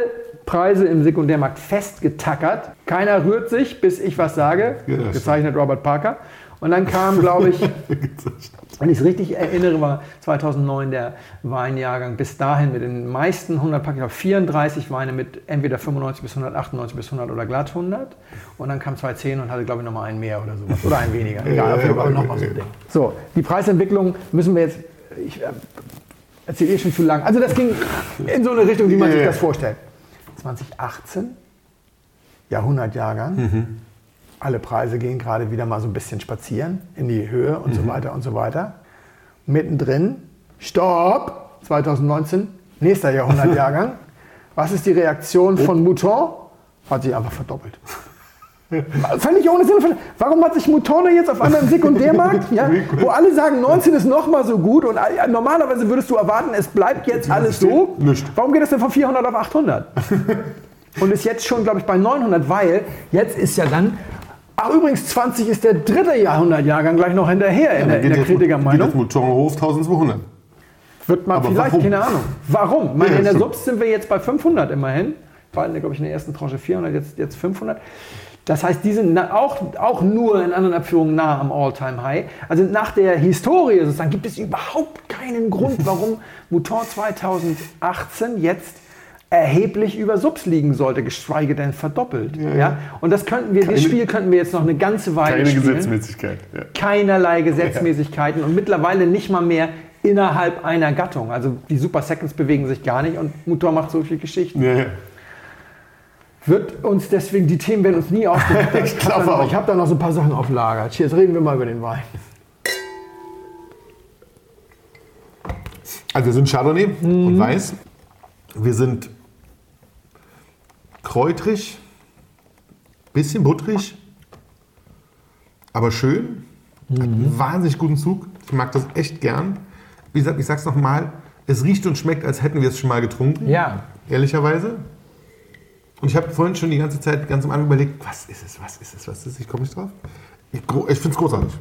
Preise im Sekundärmarkt festgetackert. Keiner rührt sich, bis ich was sage. Ja, gezeichnet Robert Parker. Und dann kam, glaube ich, wenn ich es richtig erinnere, war 2009 der Weinjahrgang bis dahin mit den meisten 100 Pack, ich glaube 34 Weine mit entweder 95 bis 198 bis 100 oder glatt 100. Und dann kam 2010 und hatte, glaube ich, nochmal einen mehr oder sowas. Oder einen weniger. Egal, auf jeden Fall nochmal so ein Ding. So, die Preisentwicklung müssen wir jetzt, ich äh, erzähle eh schon zu lang. Also das ging in so eine Richtung, wie man sich das vorstellt. 2018, Jahrhundertjahrgang. Alle Preise gehen gerade wieder mal so ein bisschen spazieren in die Höhe und so weiter und so weiter. Mittendrin, Stopp, 2019, nächster Jahrhundertjahrgang. Was ist die Reaktion von Mouton? Hat sich einfach verdoppelt. Völlig ohne Sinn. Warum hat sich Mouton denn jetzt auf einmal im Sekundärmarkt, ja, wo alle sagen, 19 ist noch mal so gut und normalerweise würdest du erwarten, es bleibt jetzt alles so. Warum geht es denn von 400 auf 800? Und ist jetzt schon, glaube ich, bei 900, weil jetzt ist ja dann, ach übrigens, 20 ist der dritte Jahrhundertjahrgang gleich noch hinterher in der, in der Geht Kritikermeinung. das Mouton hoch 1200. Wird mal Aber vielleicht, warum? keine Ahnung. Warum? Meine, Ja, in der. Subs sind wir jetzt bei 500 immerhin. War, glaube ich, in der ersten Tranche 400, jetzt, jetzt 500. Das heißt, die sind auch, auch nur in anderen Abführungen nah am All-Time-High. Also nach der Historie sozusagen gibt es überhaupt keinen Grund, warum Mouton 2018 jetzt erheblich über Subs liegen sollte, geschweige denn verdoppelt. Ja, Und das könnten wir, das Spiel könnten wir jetzt noch eine ganze Weile Keine spielen Gesetzmäßigkeit. Ja. keinerlei Gesetzmäßigkeiten und mittlerweile nicht mal mehr innerhalb einer Gattung. Also die Super Seconds bewegen sich gar nicht und Mutor macht so viel Geschichten. Wird uns deswegen, die Themen werden uns nie ausgehen. Ich habe glaube da, noch- auch. ich hab da noch so ein paar Sachen auf Lager. Jetzt reden wir mal über den Wein. Also wir sind Chardonnay Mhm. und Weiß. Wir sind kräutrig, bisschen butterig, aber schön. Hat Mhm. einen wahnsinnig guten Zug. Ich mag das echt gern. Wie gesagt, ich sag's nochmal, es riecht und schmeckt, als hätten wir es schon mal getrunken. Ja, Ehrlicherweise. Und ich habe vorhin schon die ganze Zeit ganz am Anfang überlegt, was ist es, was ist es, was ist es? Ich komme nicht drauf. Ich, ich finde es großartig.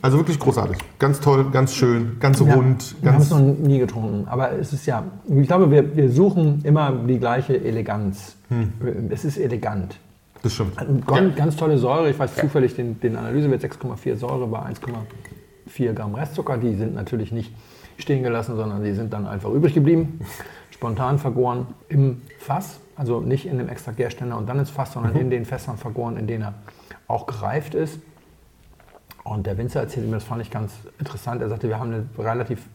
Also wirklich großartig. Ganz toll, ganz schön, ganz Mhm. Ja, rund. wir haben es Ganz, noch nie getrunken, aber es ist ja, ich glaube, wir, wir suchen immer die gleiche Eleganz. Es ist elegant. das stimmt. Ganz, ganz tolle Säure. Ich weiß zufällig den, den Analysewert 6,4 Säure bei 1,4 Gramm Restzucker. Die sind natürlich nicht stehen gelassen, sondern die sind dann einfach übrig geblieben. Spontan vergoren im Fass, also nicht in dem extra Gärständer und dann ins Fass, sondern in den Fässern vergoren, in denen er auch gereift ist. Und der Winzer erzählte mir, das fand ich ganz interessant. Er sagte, wir haben eine relativ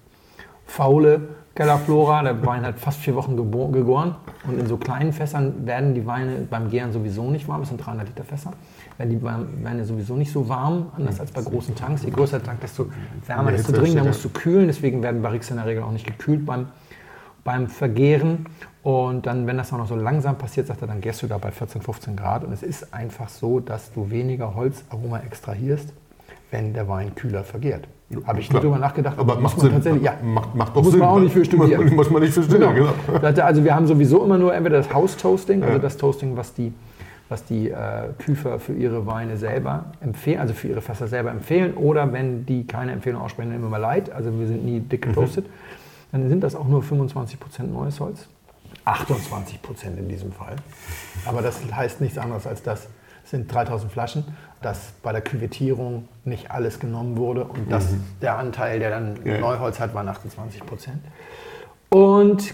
faule Kellerflora. Der Wein hat fast vier Wochen gegoren. Und in so kleinen Fässern werden die Weine beim Gären sowieso nicht warm. Das sind 300 Liter Fässer. Werden die Weine sowieso nicht so warm, anders als bei großen Tanks. Je größer der Tank, desto wärmer, desto dringender musst du kühlen. Deswegen werden Barriques in der Regel auch nicht gekühlt beim, beim Vergären. Und dann, wenn das auch noch so langsam passiert, sagt er, dann gärst du da bei 14, 15 Grad. Und es ist einfach so, dass du weniger Holzaroma extrahierst, wenn der Wein kühler vergärt. Habe ich klar. drüber nachgedacht. Aber muss macht man Sinn. tatsächlich, ja. Macht, macht doch Muss Sinn. man auch nicht für studieren. Muss man nicht für studieren, genau. Sagte, Also wir haben sowieso immer nur entweder das House-Toasting, also das Toasting, was die, was die äh, Küfer für ihre Weine selber empfehlen, also für ihre Fässer selber empfehlen, oder wenn die keine Empfehlung aussprechen, dann immer mal light, also wir sind nie dick getoastet, dann sind das auch nur 25% neues Holz. 28% in diesem Fall. Aber das heißt nichts anderes als das es sind 3000 Flaschen, dass bei der Küvettierung nicht alles genommen wurde und dass der Anteil, der dann Ja. Neuholz hat, waren 28 Prozent. Und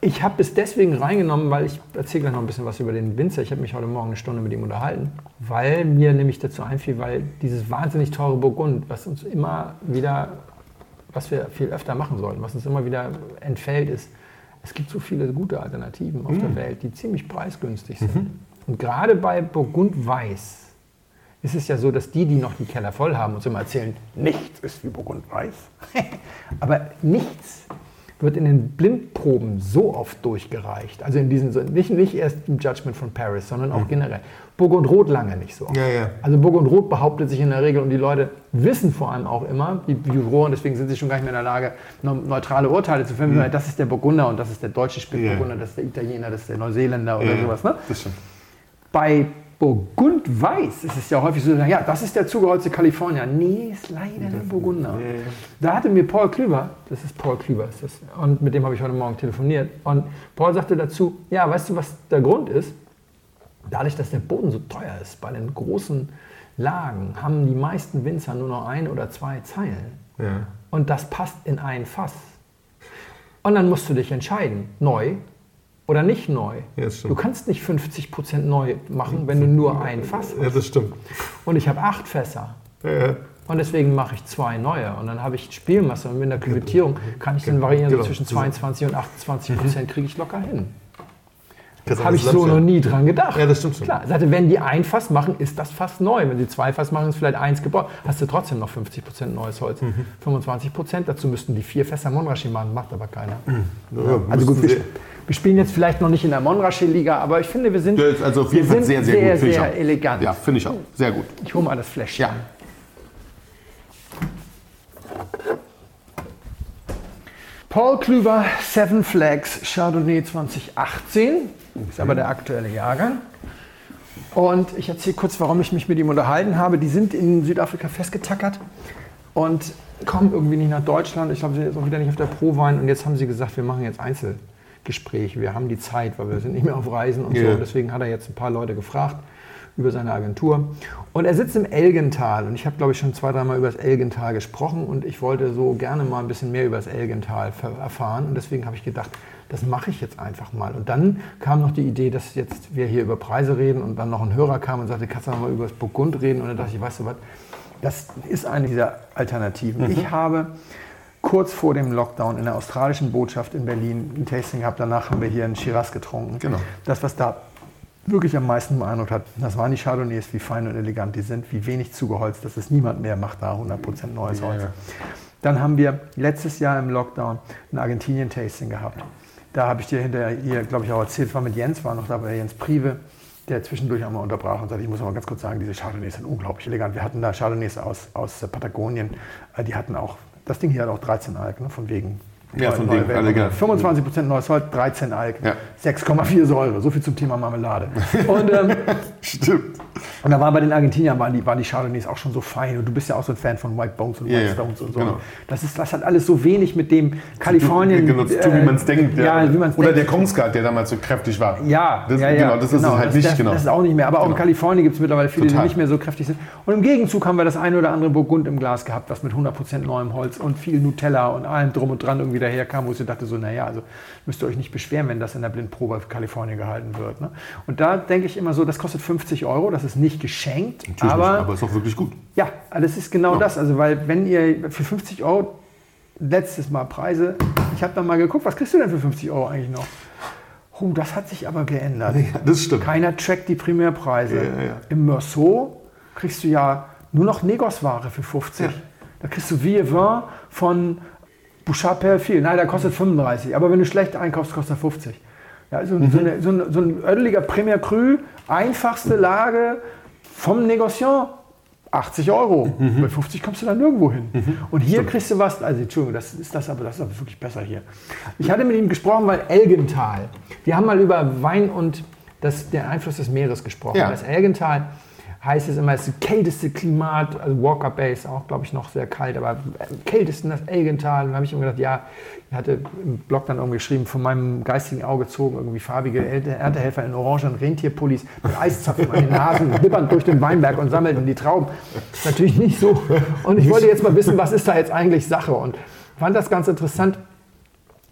ich habe es deswegen reingenommen, weil ich erzähle gleich noch ein bisschen was über den Winzer. Ich habe mich heute Morgen eine Stunde mit ihm unterhalten, weil mir nämlich dazu einfiel, weil dieses wahnsinnig teure Burgund, was uns immer wieder, was wir viel öfter machen sollten, was uns immer wieder entfällt, ist, es gibt so viele gute Alternativen auf der Welt, die ziemlich preisgünstig sind. Und gerade bei Burgund Weiß ist es ja so, dass die, die noch die Keller voll haben, uns immer erzählen, nichts ist wie Burgund Weiß. Aber nichts wird in den Blindproben so oft durchgereicht. Also in diesen, nicht, nicht erst im Judgment von Paris, sondern auch generell. Burgund Rot lange nicht so. Ja, ja. Also Burgund Rot behauptet sich in der Regel und die Leute wissen vor allem auch immer, die Juroren, deswegen sind sie schon gar nicht mehr in der Lage, ne- neutrale Urteile zu finden. Das ist der Burgunder und das ist der deutsche Spätburgunder, Ja. das ist der Italiener, das ist der Neuseeländer oder sowas. Ne? Bei Burgund-Weiß ist es ja häufig so, ja, das ist der zugeholzte Kalifornier. Nee, ist leider der Burgunder. Da hatte mir Paul Klüber, das ist Paul Klüber, ist das, und mit dem habe ich heute Morgen telefoniert. Und Paul sagte dazu, ja, weißt du, was der Grund ist? Dadurch, dass der Boden so teuer ist, bei den großen Lagen, haben die meisten Winzer nur noch ein oder zwei Zeilen. Ja. Und das passt in ein Fass. Und dann musst du dich entscheiden, neu oder nicht neu. Ja, du kannst nicht 50% neu machen, wenn du nur ein Fass hast. Ja, das stimmt. Und ich habe acht Fässer. Ja. Und deswegen mache ich zwei neue. Und dann habe ich Spielmasse. Und mit der Küvettierung kann ich dann variieren, so Genau. zwischen 22 und 28 Prozent kriege ich locker hin. Habe ich so noch nie dran gedacht. Ja, das stimmt schon. Klar, sagte, wenn die ein Fass machen, ist das Fass neu. Wenn sie zwei Fass machen, ist vielleicht eins gebaut. Hast du trotzdem noch 50 Prozent neues Holz. Mhm. 25 Prozent. Dazu müssten die vier Fässer Monrashi machen, macht aber keiner. Ja, Also gut, wir, wir spielen jetzt vielleicht noch nicht in der Monrashi-Liga, aber ich finde, wir sind, also auf jeden wir Fall sind sehr, sehr, sehr, gut. sehr auch. elegant. Ja, finde ich auch. Sehr gut. Ich hole mal das Fläschchen. Ja. Paul Klüver, Seven Flags Chardonnay 2018. Ist aber der aktuelle Jahrgang. Und ich erzähle kurz, warum ich mich mit ihm unterhalten habe. Die sind in Südafrika festgetackert und kommen irgendwie nicht nach Deutschland. Ich glaube, sie sind jetzt auch wieder nicht auf der Prowein. Und jetzt haben sie gesagt, wir machen jetzt Einzelgespräche. Wir haben die Zeit, weil wir sind nicht mehr auf Reisen und so. Ja. Und deswegen hat er jetzt ein paar Leute gefragt über seine Agentur. Und er sitzt im Elgental. Und ich habe, glaube ich, schon zwei, dreimal über das Elgental gesprochen. Und ich wollte so gerne mal ein bisschen mehr über das Elgental erfahren. Und deswegen habe ich gedacht, das mache ich jetzt einfach mal. Und dann kam noch die Idee, dass jetzt wir hier über Preise reden. Und dann noch ein Hörer kam und sagte, kannst du mal über das Burgund reden? Und dann dachte ich, weißt du was, das ist eine dieser Alternativen. Ich habe kurz vor dem Lockdown in der australischen Botschaft in Berlin ein Tasting gehabt. Danach haben wir hier einen Shiraz getrunken. Genau. Das, was da wirklich am meisten beeindruckt hat, das waren die Chardonnays, wie fein und elegant die sind, wie wenig zugeholzt, dass es niemand mehr macht da 100% neues Holz. ja. Dann haben wir letztes Jahr im Lockdown ein Argentinien-Tasting gehabt. Da habe ich dir hinterher, hier, glaube ich, auch erzählt, war mit Jens, war noch dabei, Jens Prive, der zwischendurch einmal unterbrach und sagte, ich muss aber ganz kurz sagen, diese Chardonnays sind unglaublich elegant. Wir hatten da Chardonnays aus, aus Patagonien, äh, die hatten auch, das Ding hier hat auch 13 Alk, ne, von wegen. Ja, von Welt. elegant. 25% neues Holz, 13 Alk, Ja. 6,4 Säure. So viel zum Thema Marmelade. Und, ähm, Stimmt. Und da war bei den Argentiniern waren die, waren die Chardonnays auch schon so fein. Und du bist ja auch so ein Fan von White Bones und Ja, White ja, Stones und so. genau. Das, ist, das hat alles so wenig mit dem Kalifornien. Genau, zu tun, wie man es denkt. Ja, wie man's Oder denkt. der Kongskat, der damals so kräftig war. Ja, das, ja, ja, genau, das ist es halt das, nicht. Das, genau. das ist auch nicht mehr. Aber auch in Genau. Kalifornien gibt es mittlerweile viele, Total. die nicht mehr so kräftig sind. Und im Gegenzug haben wir das eine oder andere Burgund im Glas gehabt, was mit 100% neuem Holz und viel Nutella und allem drum und dran irgendwie daherkam, wo ich so dachte, so, naja, also müsst ihr euch nicht beschweren, wenn das in der Blindprobe Kalifornien gehalten wird. Ne? Und da denke ich immer so, das kostet 50 Euro, das ist nicht geschenkt, Natürlich aber, nicht, aber ist auch wirklich gut. ja, das ist genau Ja. das. Also, weil wenn ihr für 50 Euro, letztes Mal Preise, ich habe dann mal geguckt, was kriegst du denn für 50 Euro eigentlich noch? Oh, das hat sich aber geändert. Das stimmt. Keiner trackt die Primärpreise. Ja, ja. Im Meursault kriegst du ja nur noch Negosware für 50. Ja. Da kriegst du Vie Vin von Bouchard Perfil. Nein, der kostet 35. Aber wenn du schlecht einkaufst, kostet er 50. Ja, so, Mhm. so, eine, so, ein, so ein ödeliger Premier Cru, einfachste Lage vom Negociant, 80 Euro. Mhm. Bei 50 kommst du da nirgendwo hin. Und hier kriegst du was, also Entschuldigung, das ist das aber, das ist aber wirklich besser hier. Ich hatte mit ihm gesprochen, weil Elgental, wir haben mal über Wein und das, den Einfluss des Meeres gesprochen. Ja. Das Elgental heißt es immer, es ist das kälteste Klimat, also Walker Bay ist auch, glaube ich, noch sehr kalt, aber am kältesten das Elgental. Und da habe ich immer gedacht, ja, ich hatte im Blog dann irgendwie geschrieben, von meinem geistigen Auge zogen irgendwie farbige Ernte- Erntehelfer in orangen Rentierpullis mit Eiszapfen an den Nasen, bibbernd durch den Weinberg und sammelten die Trauben. Das ist natürlich nicht so. Und ich wollte jetzt mal wissen, was ist da jetzt eigentlich Sache? Und fand das ganz interessant.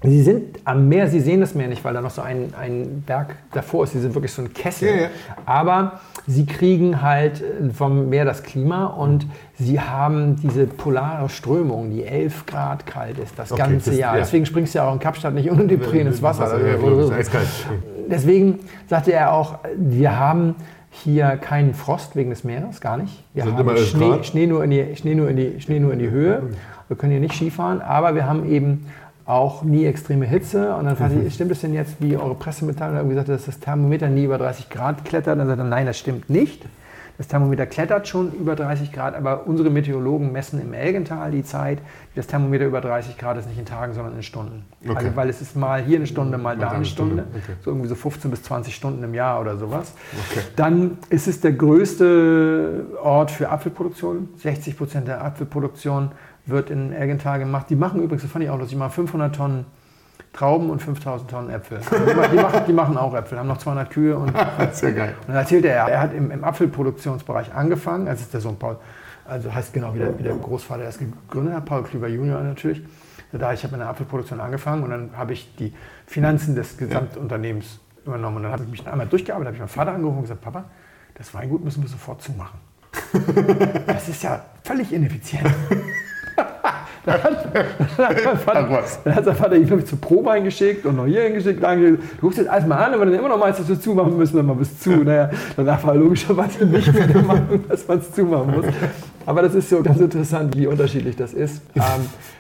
Sie sind am Meer, Sie sehen das Meer nicht, weil da noch so ein, ein Berg davor ist. Sie sind wirklich so ein Kessel. Ja, ja. Aber Sie kriegen halt äh, vom Meer das Klima und Sie haben diese polare Strömung, die 11 Grad kalt ist, das Okay, ganze das- Jahr. ja. Deswegen springst du ja auch in Kapstadt nicht ohne Neopren ins Wasser. Ist eiskalt. Deswegen sagte er auch, wir haben hier keinen Frost wegen des Meeres, gar nicht. Wir Sind haben immer 11 Schnee? Schnee, nur in die, Schnee, nur in die, Schnee nur in die Höhe. Wir können hier nicht Skifahren, aber wir haben eben auch nie extreme Hitze. Und dann fragte Mhm. ich, stimmt es denn jetzt, wie eure Pressemitteilung hat gesagt, dass das Thermometer nie über 30 Grad klettert? Dann sagt er, nein, das stimmt nicht. Das Thermometer klettert schon über 30 Grad, aber unsere Meteorologen messen im Elgental die Zeit. Das Thermometer über 30 Grad ist nicht in Tagen, sondern in Stunden. Okay. Also, weil es ist mal hier eine Stunde, mal da da eine eine Stunde. Stunde, okay. So irgendwie so 15 bis 20 Stunden im Jahr oder sowas. Okay. Dann ist es der größte Ort für Apfelproduktion. 60 Prozent der Apfelproduktion wird in Ergental gemacht. Die machen übrigens, das fand ich auch lustig, die machen 500 Tonnen Trauben und 5000 Tonnen Äpfel. Also die, ma- die, machen, die machen auch Äpfel, haben noch 200 Kühe. Und, Sehr geil. und dann erzählte er, er hat im, im Apfelproduktionsbereich angefangen, als ist der Sohn Paul, also heißt genau wie der, wie der Großvater das gegründet hat, Paul Klüver Junior natürlich. Da ich habe in der Apfelproduktion angefangen und dann habe ich die Finanzen des Gesamtunternehmens übernommen. Und dann habe ich mich einmal durchgearbeitet, habe ich meinen Vater angerufen und gesagt, Papa, das Weingut müssen wir sofort zumachen. Das ist ja völlig ineffizient. Dann hat, dann hat mein Vater, Ach was. dann hat sein Vater ihn nämlich zur Probe eingeschickt und noch hier hingeschickt. da hingeschickt. Du rufst jetzt alles mal an, aber dann immer noch meinst, dass wir zumachen müssen, dann mal bis zu. Naja, danach war er logischerweise nicht mehr der Meinung, dass man es zumachen muss. Aber das ist so ganz interessant, wie unterschiedlich das ist. Ähm,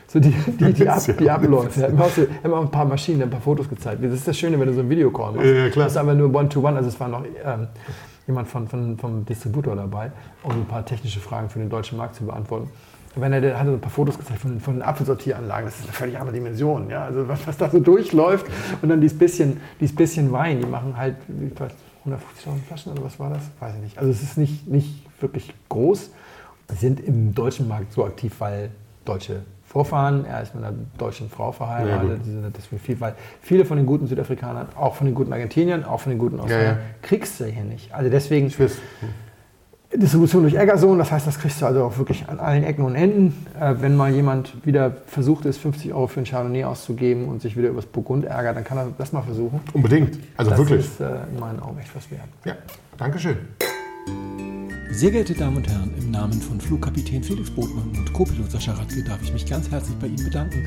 so die, die, die, Ab, die Abläufe. Hat mir auch, ein paar Maschinen, ein paar Fotos gezeigt. Das ist das Schöne, wenn du so ein Videocall machst. Ja, ja, klar. Das ist aber nur One-to-One, also es war noch ähm, jemand von, von, vom Distributor dabei, um ein paar technische Fragen für den deutschen Markt zu beantworten. Wenn er der hatte so ein paar Fotos gezeigt von, von den Apfelsortieranlagen, das ist eine völlig andere Dimension. Ja? Also was, was da so durchläuft und dann dieses bisschen, dieses bisschen Wein, die machen halt wie, was, 150.000 Flaschen oder was war das? Weiß ich nicht. Also es ist nicht, nicht wirklich groß. Sie sind im deutschen Markt so aktiv, weil deutsche Vorfahren, er ist mit einer deutschen Frau Ja, verheiratet, die sind deswegen viel, weil viele von den guten Südafrikanern, auch von den guten Argentiniern, auch von den guten Australiern, ja. kriegst du hier nicht. Also deswegen weiß. Distribution durch Eggersohn, das heißt, das kriegst du also auch wirklich an allen Ecken und Enden. Äh, wenn mal jemand wieder versucht ist, 50 Euro für ein Chardonnay auszugeben und sich wieder übers Burgund ärgert, dann kann er das mal versuchen. Unbedingt. Also das wirklich. ist äh, in meinen Augen echt was wert. Ja, Dankeschön. Sehr geehrte Damen und Herren, im Namen von Flugkapitän Felix Botmann und Co-Pilot Sascha Radke darf ich mich ganz herzlich bei Ihnen bedanken,